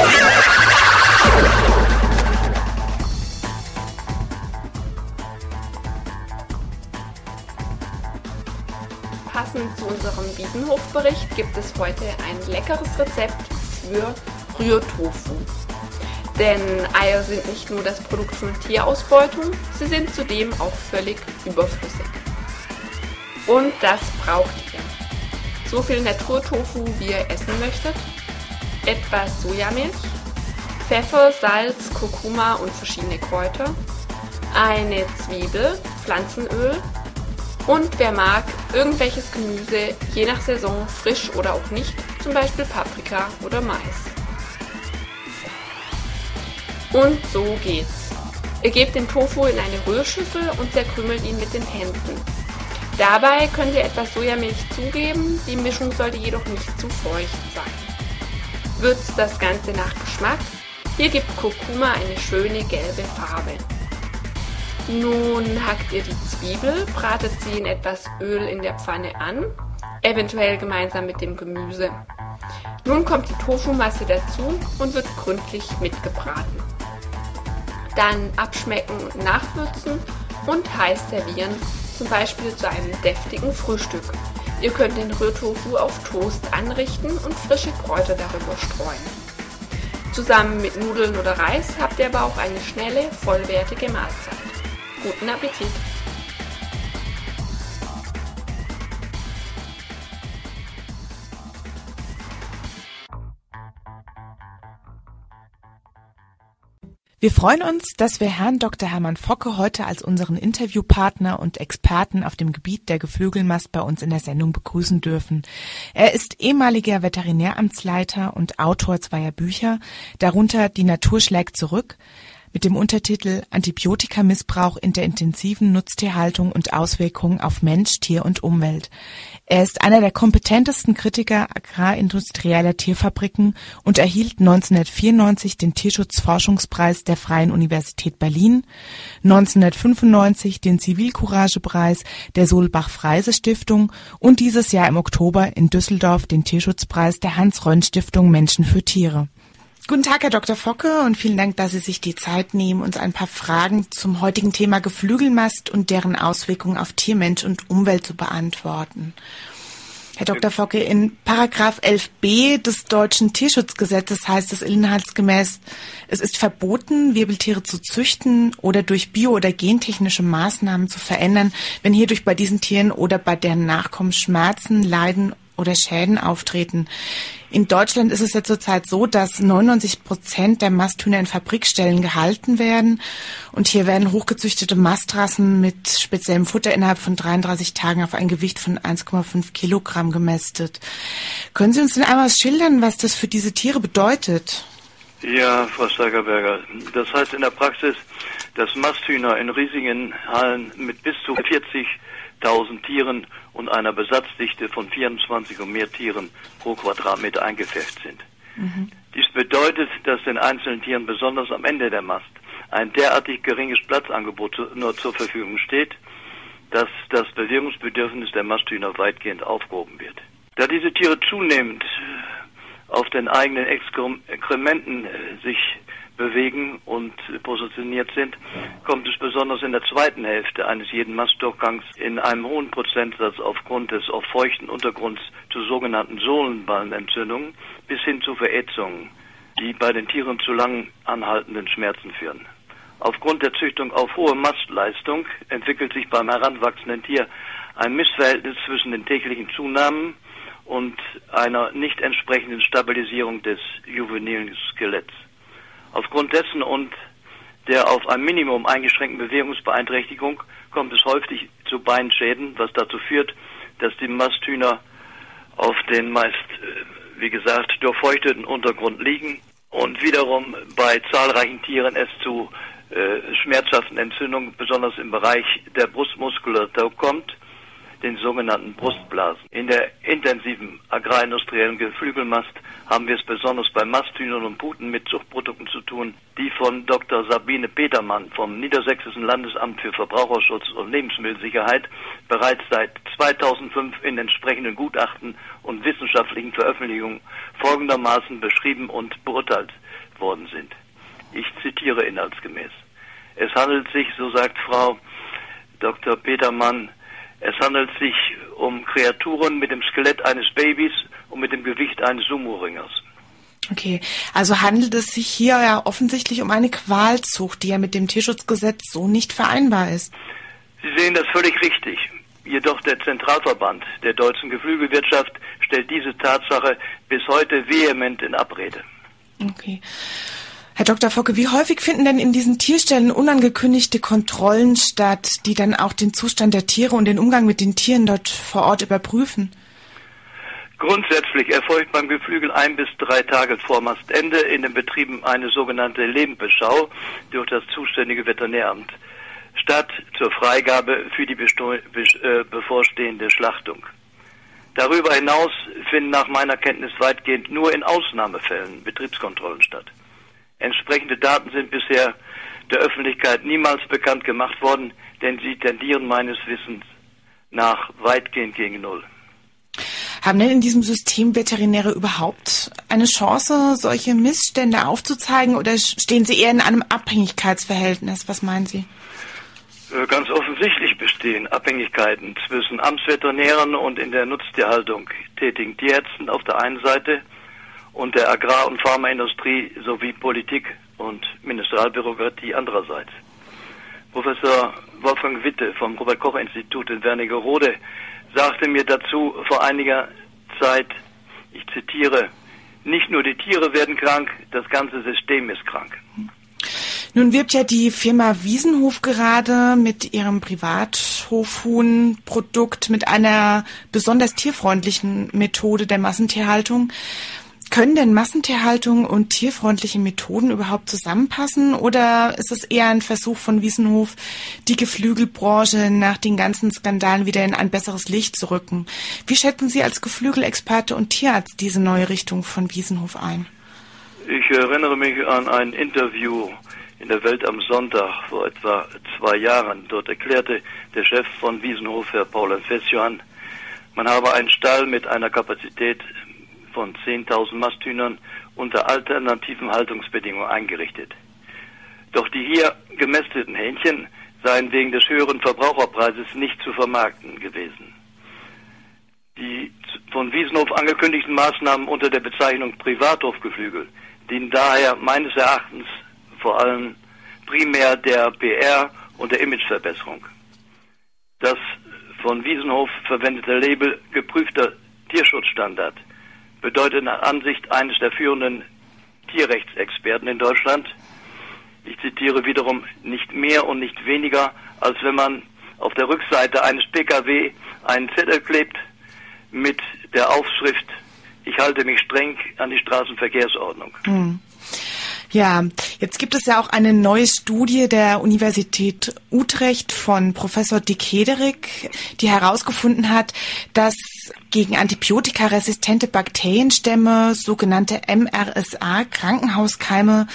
Passend zu unserem Wiesenhofbericht gibt es heute ein leckeres Rezept für Rührtofu. Denn Eier sind nicht nur das Produkt von Tierausbeutung, sie sind zudem auch völlig überflüssig. Und das braucht. So viel Naturtofu, wie ihr essen möchtet, etwas Sojamilch, Pfeffer, Salz, Kurkuma und verschiedene Kräuter, eine Zwiebel, Pflanzenöl, und wer mag, irgendwelches Gemüse, je nach Saison frisch oder auch nicht, zum Beispiel Paprika oder Mais. Und so geht's. Ihr gebt den Tofu in eine Rührschüssel und zerkrümelt ihn mit den Händen. Dabei könnt ihr etwas Sojamilch zugeben, die Mischung sollte jedoch nicht zu feucht sein. Würzt das Ganze nach Geschmack. Hier gibt Kurkuma eine schöne gelbe Farbe. Nun hackt ihr die Zwiebel, bratet sie in etwas Öl in der Pfanne an, eventuell gemeinsam mit dem Gemüse. Nun kommt die Tofumasse dazu und wird gründlich mitgebraten. Dann abschmecken und nachwürzen und heiß servieren, zum Beispiel zu einem deftigen Frühstück. Ihr könnt den Rührtofu auf Toast anrichten und frische Kräuter darüber streuen. Zusammen mit Nudeln oder Reis habt ihr aber auch eine schnelle, vollwertige Mahlzeit. Guten Appetit! Wir freuen uns, dass wir Herrn Dr. Hermann Focke heute als unseren Interviewpartner und Experten auf dem Gebiet der Geflügelmast bei uns in der Sendung begrüßen dürfen. Er ist ehemaliger Veterinäramtsleiter und Autor zweier Bücher, darunter Die Natur schlägt zurück, mit dem Untertitel Antibiotikamissbrauch in der intensiven Nutztierhaltung und Auswirkungen auf Mensch, Tier und Umwelt. Er ist einer der kompetentesten Kritiker agrarindustrieller Tierfabriken und erhielt 1994 den Tierschutzforschungspreis der Freien Universität Berlin, 1995 den Zivilcouragepreis der Solbach-Freise Stiftung und dieses Jahr im Oktober in Düsseldorf den Tierschutzpreis der Hans-Rönn-Stiftung Menschen für Tiere. Guten Tag, Herr Dr. Focke, und vielen Dank, dass Sie sich die Zeit nehmen, uns ein paar Fragen zum heutigen Thema Geflügelmast und deren Auswirkungen auf Tier, Mensch und Umwelt zu beantworten. Herr Dr. Focke, in Paragraph 11b des deutschen Tierschutzgesetzes heißt es inhaltsgemäß, es ist verboten, Wirbeltiere zu züchten oder durch bio- oder gentechnische Maßnahmen zu verändern, wenn hierdurch bei diesen Tieren oder bei deren Nachkommen Schmerzen, Leiden oder Schäden auftreten. In Deutschland ist es ja zurzeit so, dass 99 Prozent der Masthühner in Fabrikstellen gehalten werden. Und hier werden hochgezüchtete Mastrassen mit speziellem Futter innerhalb von 33 Tagen auf ein Gewicht von 1,5 Kilogramm gemästet. Können Sie uns denn einmal schildern, was das für diese Tiere bedeutet? Ja, Frau Steigerberger. Das heißt in der Praxis, dass Masthühner in riesigen Hallen mit bis zu 40.000 Tieren und einer Besatzdichte von 24 und mehr Tieren pro Quadratmeter eingefärbt sind. Mhm. Dies bedeutet, dass den einzelnen Tieren besonders am Ende der Mast ein derartig geringes Platzangebot nur zur Verfügung steht, dass das Bewegungsbedürfnis der Masthühner weitgehend aufgehoben wird. Da diese Tiere zunehmend auf den eigenen Exkrementen äh, sich bewegen und positioniert sind, kommt es besonders in der zweiten Hälfte eines jeden Mastdurchgangs in einem hohen Prozentsatz aufgrund des auf feuchten Untergrunds zu sogenannten Sohlenballenentzündungen bis hin zu Verätzungen, die bei den Tieren zu lang anhaltenden Schmerzen führen. Aufgrund der Züchtung auf hohe Mastleistung entwickelt sich beim heranwachsenden Tier ein Missverhältnis zwischen den täglichen Zunahmen und einer nicht entsprechenden Stabilisierung des juvenilen Skeletts. Aufgrund dessen und der auf ein Minimum eingeschränkten Bewegungsbeeinträchtigung kommt es häufig zu Beinschäden, was dazu führt, dass die Masthühner auf den meist, äh, wie gesagt, durchfeuchteten Untergrund liegen und wiederum bei zahlreichen Tieren es zu äh, schmerzhaften Entzündungen, besonders im Bereich der Brustmuskulatur kommt den sogenannten Brustblasen. In der intensiven agrarindustriellen Geflügelmast haben wir es besonders bei Masthühnern und Puten mit Zuchtprodukten zu tun, die von Dr. Sabine Petermann vom Niedersächsischen Landesamt für Verbraucherschutz und Lebensmittelsicherheit bereits seit 2005 in entsprechenden Gutachten und wissenschaftlichen Veröffentlichungen folgendermaßen beschrieben und beurteilt worden sind. Ich zitiere inhaltsgemäß. Es handelt sich, so sagt Frau Dr. Petermann, es handelt sich um Kreaturen mit dem Skelett eines Babys und mit dem Gewicht eines Sumo-Ringers. Okay, also handelt es sich hier ja offensichtlich um eine Qualzucht, die ja mit dem Tierschutzgesetz so nicht vereinbar ist. Sie sehen das völlig richtig. Jedoch der Zentralverband der deutschen Geflügelwirtschaft stellt diese Tatsache bis heute vehement in Abrede. Okay. Herr Dr. Focke, wie häufig finden denn in diesen Tierstellen unangekündigte Kontrollen statt, die dann auch den Zustand der Tiere und den Umgang mit den Tieren dort vor Ort überprüfen? Grundsätzlich erfolgt beim Geflügel ein bis drei Tage vor Mastende in den Betrieben eine sogenannte Lebendbeschau durch das zuständige Veterinäramt statt zur Freigabe für die äh, bevorstehende Schlachtung. Darüber hinaus finden nach meiner Kenntnis weitgehend nur in Ausnahmefällen Betriebskontrollen statt. Entsprechende Daten sind bisher der Öffentlichkeit niemals bekannt gemacht worden, denn sie tendieren meines Wissens nach weitgehend gegen Null. Haben denn in diesem System Veterinäre überhaupt eine Chance, solche Missstände aufzuzeigen oder stehen sie eher in einem Abhängigkeitsverhältnis? Was meinen Sie? Äh, ganz offensichtlich bestehen Abhängigkeiten zwischen Amtsveterinären und in der Nutztierhaltung tätigen Tierärzten auf der einen Seite und der Agrar- und Pharmaindustrie sowie Politik und Ministerialbürokratie andererseits. Professor Wolfgang Witte vom Robert-Koch-Institut in Wernigerode sagte mir dazu vor einiger Zeit, ich zitiere, nicht nur die Tiere werden krank, das ganze System ist krank. Nun wirbt ja die Firma Wiesenhof gerade mit ihrem Privathofhuhn-Produkt mit einer besonders tierfreundlichen Methode der Massentierhaltung. Können denn Massentierhaltung und tierfreundliche Methoden überhaupt zusammenpassen oder ist es eher ein Versuch von Wiesenhof, die Geflügelbranche nach den ganzen Skandalen wieder in ein besseres Licht zu rücken? Wie schätzen Sie als Geflügelexperte und Tierarzt diese neue Richtung von Wiesenhof ein? Ich erinnere mich an ein Interview in der Welt am Sonntag vor etwa zwei Jahren. Dort erklärte der Chef von Wiesenhof, Herr Paul Fessjohann, man habe einen Stall mit einer Kapazität von 10.000 Masthühnern unter alternativen Haltungsbedingungen eingerichtet. Doch die hier gemästeten Hähnchen seien wegen des höheren Verbraucherpreises nicht zu vermarkten gewesen. Die von Wiesenhof angekündigten Maßnahmen unter der Bezeichnung Privathofgeflügel dienen daher meines Erachtens vor allem primär der PR und der Imageverbesserung. Das von Wiesenhof verwendete Label geprüfter Tierschutzstandard bedeutet nach Ansicht eines der führenden Tierrechtsexperten in Deutschland, ich zitiere wiederum, nicht mehr und nicht weniger, als wenn man auf der Rückseite eines Pkw einen Zettel klebt mit der Aufschrift, ich halte mich streng an die Straßenverkehrsordnung. Hm. Ja, jetzt gibt es ja auch eine neue Studie der Universität Utrecht von Professor Dick Hederik, die herausgefunden hat, dass gegen antibiotikaresistente Bakterienstämme, sogenannte MRSA, Krankenhauskeime,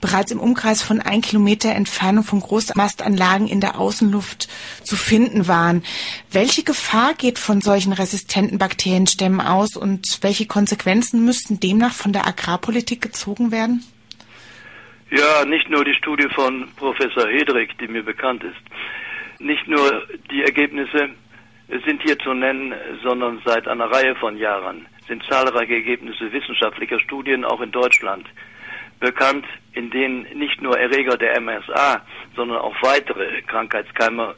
bereits im Umkreis von ein Kilometer Entfernung von Großmastanlagen in der Außenluft zu finden waren. Welche Gefahr geht von solchen resistenten Bakterienstämmen aus und welche Konsequenzen müssten demnach von der Agrarpolitik gezogen werden? Ja, nicht nur die Studie von Professor Hedrick, die mir bekannt ist. Nicht nur die Ergebnisse sind hier zu nennen, sondern seit einer Reihe von Jahren sind zahlreiche Ergebnisse wissenschaftlicher Studien auch in Deutschland bekannt, in denen nicht nur Erreger der MSA, sondern auch weitere Krankheitskeime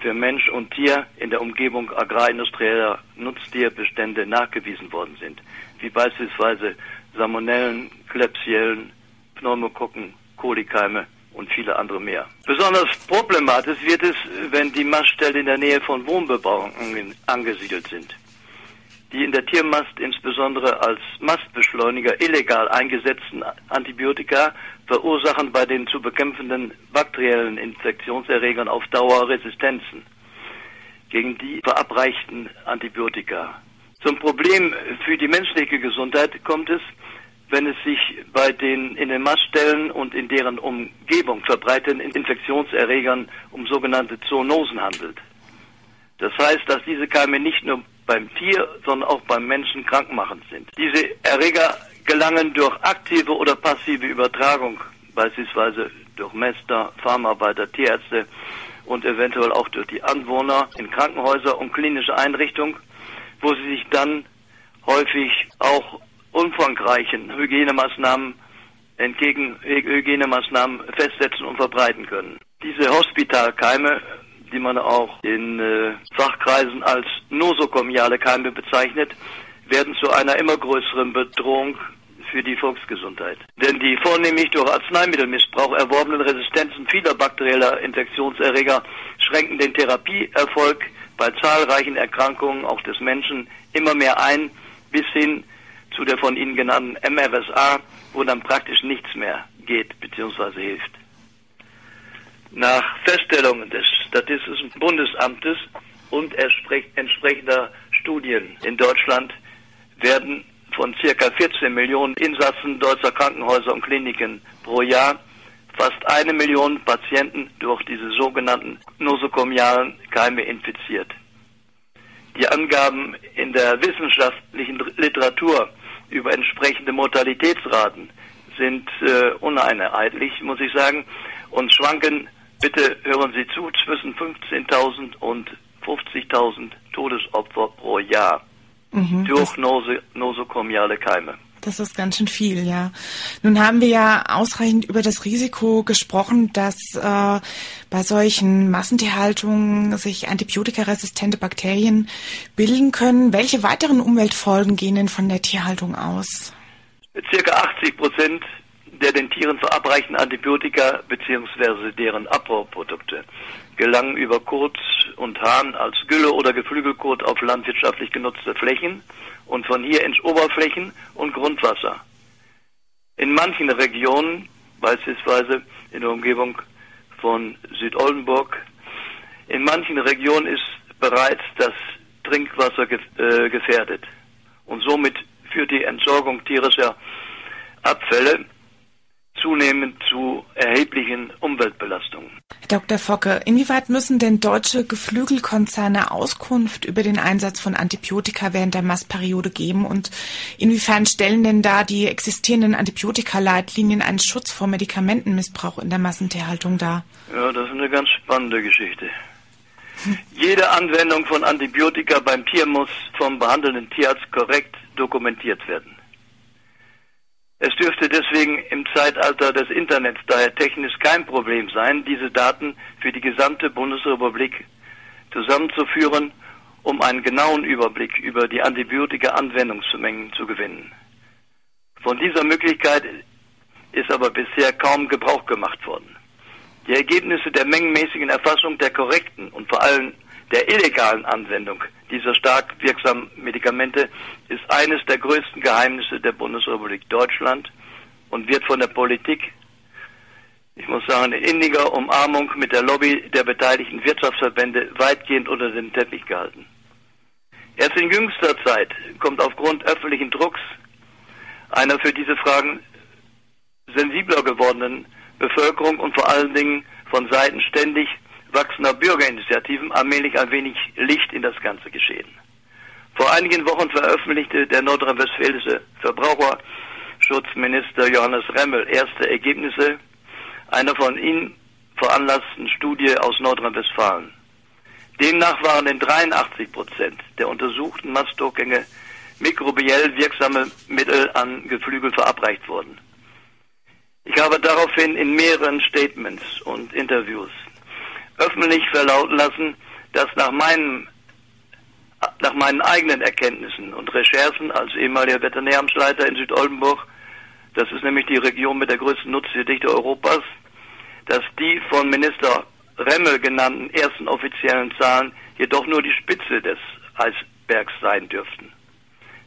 für Mensch und Tier in der Umgebung agrarindustrieller Nutztierbestände nachgewiesen worden sind, wie beispielsweise Salmonellen, Klebsiellen, Pneumokokken, Kolikeime und viele andere mehr. Besonders problematisch wird es, wenn die Maststellen in der Nähe von Wohnbebauungen angesiedelt sind. Die in der Tiermast insbesondere als Mastbeschleuniger illegal eingesetzten Antibiotika verursachen bei den zu bekämpfenden bakteriellen Infektionserregern auf Dauer Resistenzen gegen die verabreichten Antibiotika. Zum Problem für die menschliche Gesundheit kommt es, wenn es sich bei den in den Maststellen und in deren Umgebung verbreiteten Infektionserregern um sogenannte Zoonosen handelt. Das heißt, dass diese Keime nicht nur beim Tier, sondern auch beim Menschen krankmachend sind. Diese Erreger gelangen durch aktive oder passive Übertragung, beispielsweise durch Mäster, Farmarbeiter, Tierärzte und eventuell auch durch die Anwohner in Krankenhäuser und klinische Einrichtungen, wo sie sich dann häufig auch umfangreichen Hygienemaßnahmen entgegen Hygienemaßnahmen festsetzen und verbreiten können. Diese Hospitalkeime, die man auch in äh, Fachkreisen als nosokomiale Keime bezeichnet, werden zu einer immer größeren Bedrohung für die Volksgesundheit. Denn die vornehmlich durch Arzneimittelmissbrauch erworbenen Resistenzen vieler bakterieller Infektionserreger schränken den Therapieerfolg bei zahlreichen Erkrankungen auch des Menschen immer mehr ein, bis hin zu der von Ihnen genannten MRSA, wo dann praktisch nichts mehr geht bzw. hilft. Nach Feststellungen des Statistischen Bundesamtes und entsprechender Studien in Deutschland werden von circa 14 Millionen Insassen deutscher Krankenhäuser und Kliniken pro Jahr fast eine Million Patienten durch diese sogenannten nosokomialen Keime infiziert. Die Angaben in der wissenschaftlichen Literatur über entsprechende Mortalitätsraten sind äh, uneinheitlich, muss ich sagen, und schwanken, bitte hören Sie zu, zwischen 15.000 und 50.000 Todesopfer pro Jahr. Mhm, durch nosokomiale Keime. Das ist ganz schön viel, ja. Nun haben wir ja ausreichend über das Risiko gesprochen, dass äh, bei solchen Massentierhaltungen sich antibiotikaresistente Bakterien bilden können. Welche weiteren Umweltfolgen gehen denn von der Tierhaltung aus? Circa 80 Prozent der den Tieren verabreichten Antibiotika bzw. deren Abbauprodukte gelangen über kurz-, und Hahn als Gülle oder Geflügelkot auf landwirtschaftlich genutzte Flächen und von hier ins Oberflächen- und Grundwasser. In manchen Regionen, beispielsweise in der Umgebung von Südoldenburg, in manchen Regionen ist bereits das Trinkwasser äh, gefährdet. Und somit führt die Entsorgung tierischer Abfälle zunehmend zu erheblichen Umweltbelastungen. Herr Dr. Focke, inwieweit müssen denn deutsche Geflügelkonzerne Auskunft über den Einsatz von Antibiotika während der Massperiode geben und inwiefern stellen denn da die existierenden Antibiotika-Leitlinien einen Schutz vor Medikamentenmissbrauch in der Massentierhaltung dar? Ja, das ist eine ganz spannende Geschichte. Jede Anwendung von Antibiotika beim Tier muss vom behandelnden Tierarzt korrekt dokumentiert werden. Es dürfte deswegen im Zeitalter des Internets daher technisch kein Problem sein, diese Daten für die gesamte Bundesrepublik zusammenzuführen, um einen genauen Überblick über die Antibiotika-Anwendungsmengen zu gewinnen. Von dieser Möglichkeit ist aber bisher kaum Gebrauch gemacht worden. Die Ergebnisse der mengenmäßigen Erfassung der korrekten und vor allem der illegalen Anwendung dieser stark wirksamen Medikamente ist eines der größten Geheimnisse der Bundesrepublik Deutschland und wird von der Politik, ich muss sagen, in inniger Umarmung mit der Lobby der beteiligten Wirtschaftsverbände weitgehend unter den Teppich gehalten. Erst in jüngster Zeit kommt aufgrund öffentlichen Drucks einer für diese Fragen sensibler gewordenen Bevölkerung und vor allen Dingen von Seiten ständig wachsender Bürgerinitiativen allmählich ein wenig Licht in das ganze Geschehen. Vor einigen Wochen veröffentlichte der nordrhein-westfälische Verbraucherschutzminister Johannes Remmel erste Ergebnisse einer von ihm veranlassten Studie aus Nordrhein-Westfalen. Demnach waren in 83 Prozent der untersuchten Mastdurchgänge mikrobiell wirksame Mittel an Geflügel verabreicht worden. Ich habe daraufhin in mehreren Statements und Interviews öffentlich verlauten lassen, dass nach meinem nach meinen eigenen Erkenntnissen und Recherchen als ehemaliger Veterinäramtsleiter in Südoldenburg, das ist nämlich die Region mit der größten Nutztierdichte Europas, dass die von Minister Remmel genannten ersten offiziellen Zahlen jedoch nur die Spitze des Eisbergs sein dürften.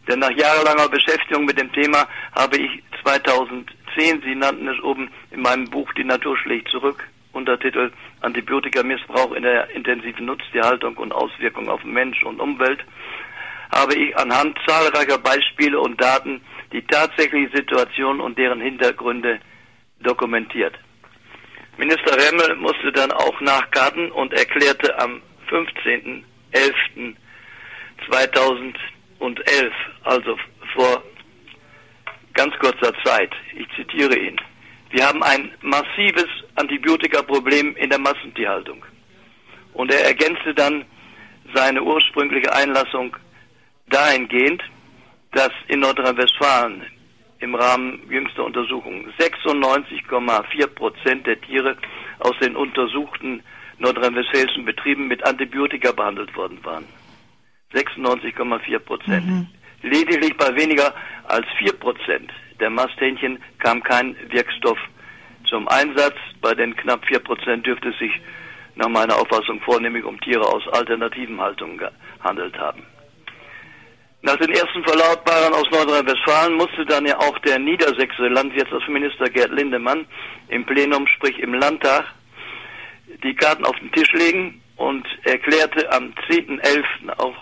Denn nach jahrelanger Beschäftigung mit dem Thema habe ich 2010, Sie nannten es oben in meinem Buch Die Natur schlägt zurück, Untertitel Antibiotikamissbrauch in der intensiven Nutztierhaltung und Auswirkungen auf Mensch und Umwelt, habe ich anhand zahlreicher Beispiele und Daten die tatsächliche Situation und deren Hintergründe dokumentiert. Minister Remmel musste dann auch nachkarten und erklärte am 15.11.2011, also vor ganz kurzer Zeit, ich zitiere ihn, wir haben ein massives Antibiotikaproblem in der Massentierhaltung. Und er ergänzte dann seine ursprüngliche Einlassung dahingehend, dass in Nordrhein-Westfalen im Rahmen jüngster Untersuchungen 96,4 Prozent der Tiere aus den untersuchten nordrhein-westfälischen Betrieben mit Antibiotika behandelt worden waren. 96,4 Prozent. Mhm. Lediglich bei weniger als 4 Prozent der Masthähnchen kam kein Wirkstoff zum Einsatz. Bei den knapp 4 Prozent dürfte es sich nach meiner Auffassung vornehmlich um Tiere aus alternativen Haltungen gehandelt haben. Nach den ersten Verlautbarungen aus Nordrhein-Westfalen musste dann ja auch der niedersächsische Landwirtschaftsminister Gerd Lindemann im Plenum, sprich im Landtag, die Karten auf den Tisch legen und erklärte am 10.11., auch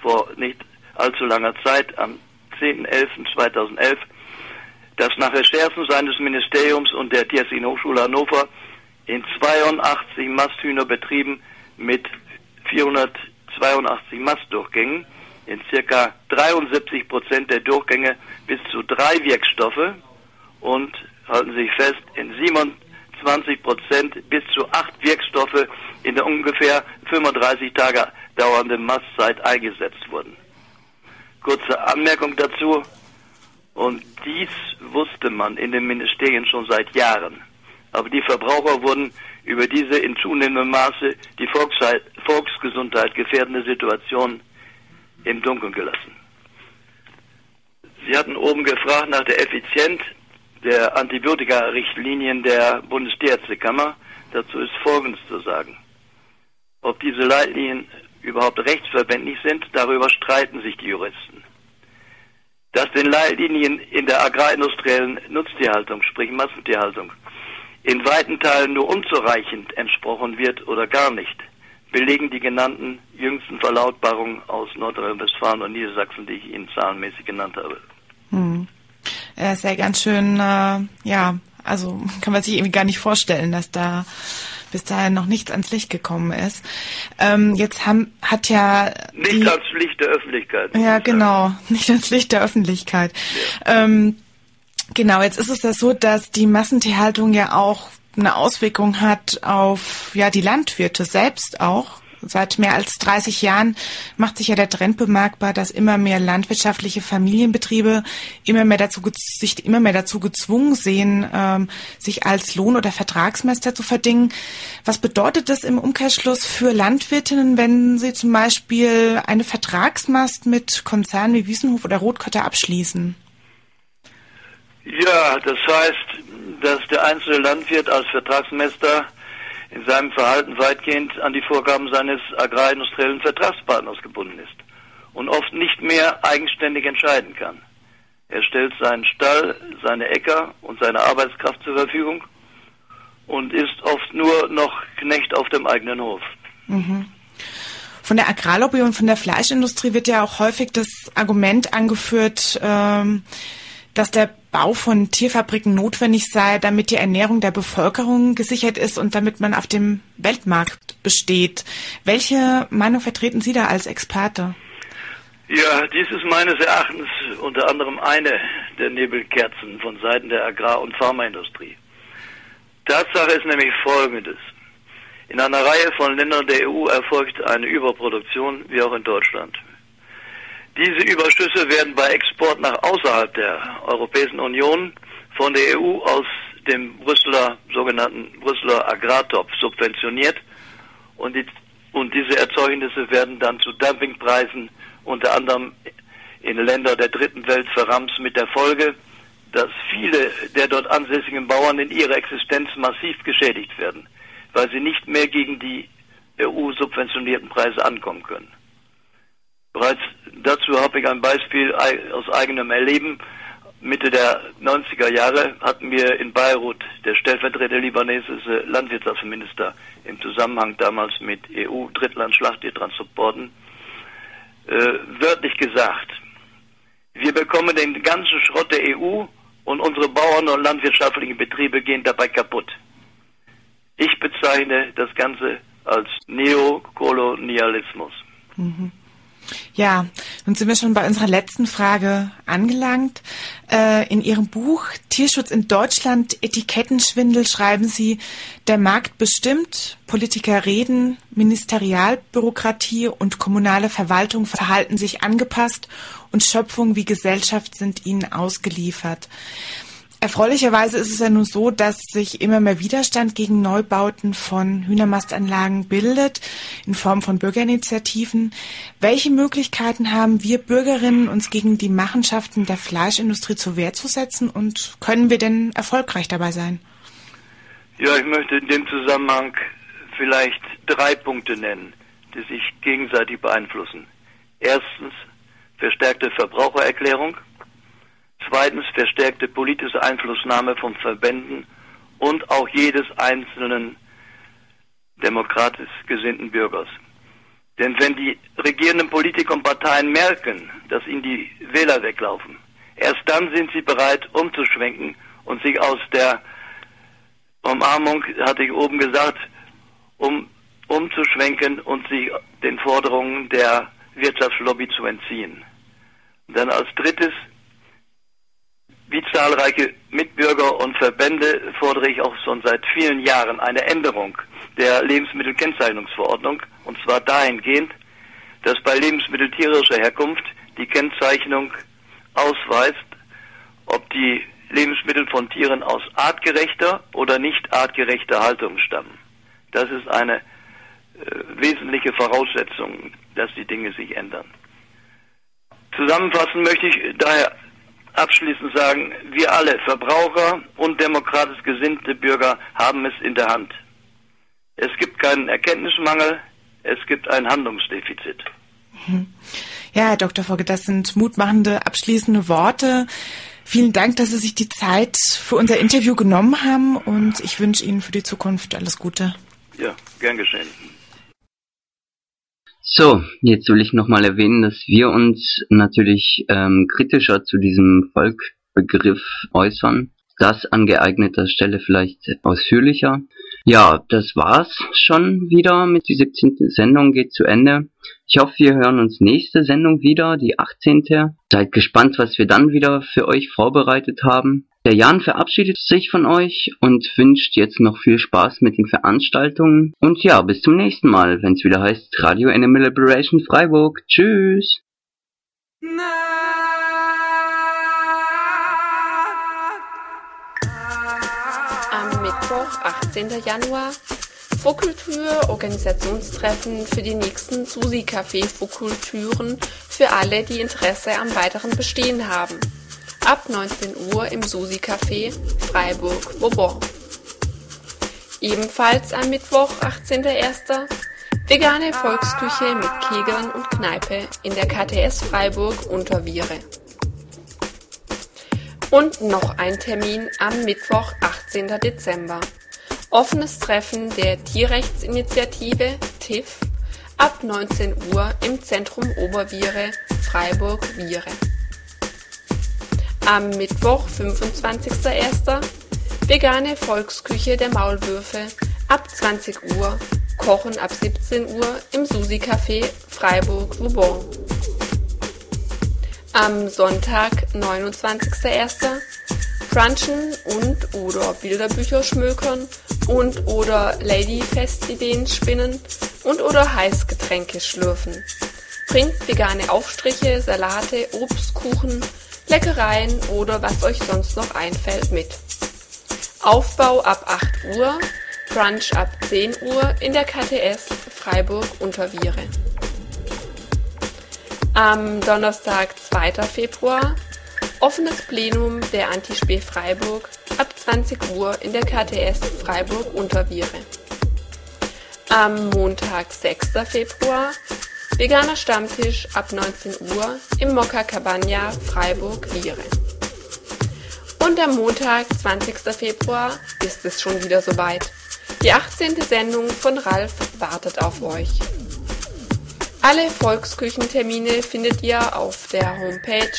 vor nicht allzu langer Zeit, am 10.11.2011, dass nach Recherchen seines Ministeriums und der Tierärztlichen Hochschule Hannover in 82 Masthühnerbetrieben mit 482 Mastdurchgängen in circa 73 Prozent der Durchgänge bis zu drei Wirkstoffe und halten Sie sich fest, in 27 Prozent bis zu acht Wirkstoffe in der ungefähr 35 Tage dauernden Mastzeit eingesetzt wurden. Kurze Anmerkung dazu. Und dies wusste man in den Ministerien schon seit Jahren. Aber die Verbraucher wurden über diese in zunehmendem Maße die Volksgesundheit gefährdende Situation im Dunkeln gelassen. Sie hatten oben gefragt nach der Effizienz der Antibiotika-Richtlinien der Bundestierärztekammer. Dazu ist Folgendes zu sagen. Ob diese Leitlinien überhaupt rechtsverbindlich sind, darüber streiten sich die Juristen. Dass den Leitlinien in der agrarindustriellen Nutztierhaltung, sprich Massentierhaltung, in weiten Teilen nur unzureichend entsprochen wird oder gar nicht, belegen die genannten jüngsten Verlautbarungen aus Nordrhein-Westfalen und Niedersachsen, die ich Ihnen zahlenmäßig genannt habe. Hm. Er ist ja ganz schön, äh, ja, also kann man sich irgendwie gar nicht vorstellen, dass da bis dahin noch nichts ans Licht gekommen ist. Ähm, jetzt haben, hat ja. Nicht die, ans Licht der Öffentlichkeit. Ja, genau. [laughs] Nicht ans Licht der Öffentlichkeit. Ja. Ähm, genau, jetzt ist es ja so, dass die Massentierhaltung ja auch eine Auswirkung hat auf ja die Landwirte selbst auch. Seit mehr als 30 Jahren macht sich ja der Trend bemerkbar, dass immer mehr landwirtschaftliche Familienbetriebe immer mehr dazu, sich immer mehr dazu gezwungen sehen, ähm, sich als Lohn- oder Vertragsmeister zu verdingen. Was bedeutet das im Umkehrschluss für Landwirtinnen, wenn sie zum Beispiel eine Vertragsmast mit Konzernen wie Wiesenhof oder Rotkötter abschließen? Ja, das heißt, dass der einzelne Landwirt als Vertragsmeister in seinem Verhalten weitgehend an die Vorgaben seines agrarindustriellen Vertragspartners gebunden ist und oft nicht mehr eigenständig entscheiden kann. Er stellt seinen Stall, seine Äcker und seine Arbeitskraft zur Verfügung und ist oft nur noch Knecht auf dem eigenen Hof. Mhm. Von der Agrarlobby und von der Fleischindustrie wird ja auch häufig das Argument angeführt, ähm, dass der Bau von Tierfabriken notwendig sei, damit die Ernährung der Bevölkerung gesichert ist und damit man auf dem Weltmarkt besteht. Welche Meinung vertreten Sie da als Experte? Ja, dies ist meines Erachtens unter anderem eine der Nebelkerzen von Seiten der Agrar- und Pharmaindustrie. Tatsache ist nämlich folgendes. In einer Reihe von Ländern der EU erfolgt eine Überproduktion, wie auch in Deutschland. Diese Überschüsse werden bei Export nach außerhalb der Europäischen Union von der EU aus dem Brüsseler sogenannten Brüsseler Agrartopf subventioniert und, die, und diese Erzeugnisse werden dann zu Dumpingpreisen unter anderem in Länder der dritten Welt verrammt mit der Folge, dass viele der dort ansässigen Bauern in ihrer Existenz massiv geschädigt werden, weil sie nicht mehr gegen die EU-subventionierten Preise ankommen können. Bereits dazu habe ich ein Beispiel aus eigenem Erleben. Mitte der 90er Jahre hatten wir in Beirut der stellvertretende libanesische Landwirtschaftsminister im Zusammenhang damals mit EU-Drittland-Schlachttiertransporten äh, wörtlich gesagt, wir bekommen den ganzen Schrott der EU und unsere Bauern und landwirtschaftlichen Betriebe gehen dabei kaputt. Ich bezeichne das Ganze als Neokolonialismus. Mhm. Ja, nun sind wir schon bei unserer letzten Frage angelangt. Äh, in Ihrem Buch Tierschutz in Deutschland, Etikettenschwindel schreiben Sie, der Markt bestimmt, Politiker reden, Ministerialbürokratie und kommunale Verwaltung verhalten sich angepasst und Schöpfung wie Gesellschaft sind ihnen ausgeliefert. Erfreulicherweise ist es ja nun so, dass sich immer mehr Widerstand gegen Neubauten von Hühnermastanlagen bildet, in Form von Bürgerinitiativen. Welche Möglichkeiten haben wir Bürgerinnen, uns gegen die Machenschaften der Fleischindustrie zur Wehr zu setzen und können wir denn erfolgreich dabei sein? Ja, ich möchte in dem Zusammenhang vielleicht drei Punkte nennen, die sich gegenseitig beeinflussen. Erstens verstärkte Verbrauchererklärung. Zweitens verstärkte politische Einflussnahme von Verbänden und auch jedes einzelnen demokratisch gesinnten Bürgers. Denn wenn die regierenden Politiker und Parteien merken, dass ihnen die Wähler weglaufen, erst dann sind sie bereit, umzuschwenken und sich aus der Umarmung, hatte ich oben gesagt, um, umzuschwenken und sich den Forderungen der Wirtschaftslobby zu entziehen. Dann als drittes wie zahlreiche Mitbürger und Verbände fordere ich auch schon seit vielen Jahren eine Änderung der Lebensmittelkennzeichnungsverordnung und zwar dahingehend, dass bei Lebensmitteln tierischer Herkunft die Kennzeichnung ausweist, ob die Lebensmittel von Tieren aus artgerechter oder nicht artgerechter Haltung stammen. Das ist eine äh, wesentliche Voraussetzung, dass die Dinge sich ändern. Zusammenfassend möchte ich daher abschließend sagen, wir alle, Verbraucher und demokratisch gesinnte Bürger, haben es in der Hand. Es gibt keinen Erkenntnismangel, Es gibt ein Handlungsdefizit. [laughs] Ja, Herr Dr. Fogge, das sind mutmachende abschließende Worte. Vielen Dank, dass Sie sich die Zeit für unser Interview genommen haben und ich wünsche Ihnen für die Zukunft alles Gute. Ja, gern geschehen. So, jetzt will ich nochmal erwähnen, dass wir uns natürlich ähm, kritischer zu diesem Volkbegriff äußern. Das an geeigneter Stelle vielleicht ausführlicher. Ja, das war's schon wieder mit die 17. Sendung geht zu Ende. Ich hoffe, wir hören uns nächste Sendung wieder, die 18. Seid gespannt, was wir dann wieder für euch vorbereitet haben. Der Jan verabschiedet sich von euch und wünscht jetzt noch viel Spaß mit den Veranstaltungen. Und ja, bis zum nächsten Mal, wenn es wieder heißt Radio Animal Liberation Freiburg. Tschüss! Am Mittwoch, 18. Januar, Fokultur Organisationstreffen für die nächsten Susi Café Fokultüren für alle, die Interesse am weiteren Bestehen haben. Ab 19 Uhr im Susi Café Freiburg Bourbon. Ebenfalls am Mittwoch, 18.01. Vegane Volksküche mit Kegeln und Kneipe in der KTS Freiburg unter Viere. Und noch ein Termin am Mittwoch, 18. Dezember. Offenes Treffen der Tierrechtsinitiative TIF ab 19 Uhr im Zentrum Oberviere, Freiburg-Viere. Am Mittwoch, 25.01. Vegane Volksküche der Maulwürfe ab 20 Uhr, Kochen ab 17 Uhr im Susi Café Freiburg-Vauban. Am Sonntag, 29.01. Crunchen und oder Bilderbücher schmökern und oder Ladyfest-Ideen spinnen und oder Heißgetränke schlürfen. Bringt vegane Aufstriche, Salate, Obstkuchen, Leckereien oder was euch sonst noch einfällt mit. Aufbau ab 8 Uhr, Brunch ab 10 Uhr in der KTS Freiburg Unterviere. Am Donnerstag, 2. Februar, offenes Plenum der Antispee Freiburg ab 20 Uhr in der KTS Freiburg Unterviere. Am Montag, 6. Februar, veganer Stammtisch ab 19 Uhr im Mokka Cabana Freiburg Viere. Und am Montag, 20. Februar, ist es schon wieder soweit. Die 18. Sendung von Ralf wartet auf euch. Alle Volksküchentermine findet ihr auf der Homepage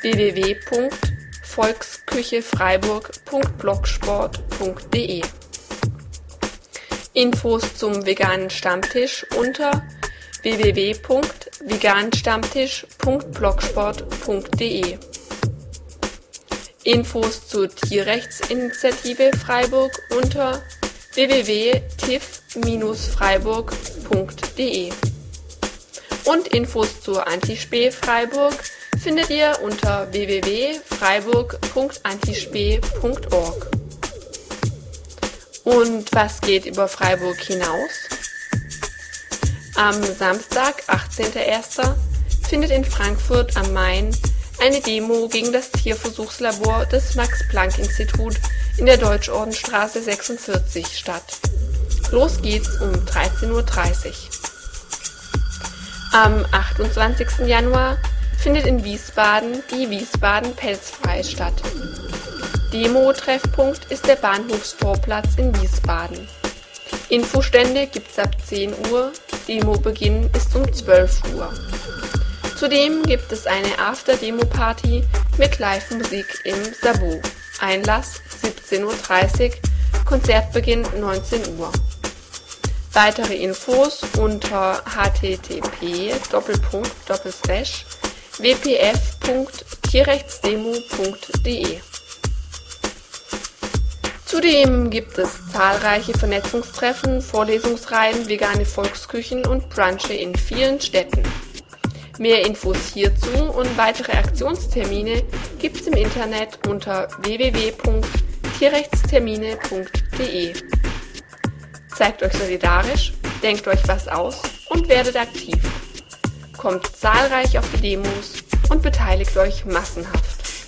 www.volksküchefreiburg.blogsport.de. Infos zum veganen Stammtisch unter www.veganstammtisch.blogsport.de. Infos zur Tierrechtsinitiative Freiburg unter www.tif-freiburg.de. Und Infos zur Antispee Freiburg findet ihr unter www.freiburg.antispee.org. Und was geht über Freiburg hinaus? Am Samstag, 18.01., findet in Frankfurt am Main eine Demo gegen das Tierversuchslabor des Max-Planck-Institut in der Deutschordenstraße 46 statt. Los geht's um 13.30 Uhr. Am 28. Januar findet in Wiesbaden die Wiesbaden Pelzfrei statt. Demo-Treffpunkt ist der Bahnhofsvorplatz in Wiesbaden. Infostände gibt's ab 10 Uhr, Demobeginn ist um 12 Uhr. Zudem gibt es eine After-Demo-Party mit Live-Musik im Sabo. Einlass 17.30 Uhr, Konzertbeginn 19 Uhr. Weitere Infos unter http wpf.tierrechtsdemo.de. Zudem gibt es zahlreiche Vernetzungstreffen, Vorlesungsreihen, vegane Volksküchen und Brunche in vielen Städten. Mehr Infos hierzu und weitere Aktionstermine gibt's im Internet unter www.tierrechtstermine.de. Zeigt euch solidarisch, denkt euch was aus und werdet aktiv. Kommt zahlreich auf die Demos und beteiligt euch massenhaft.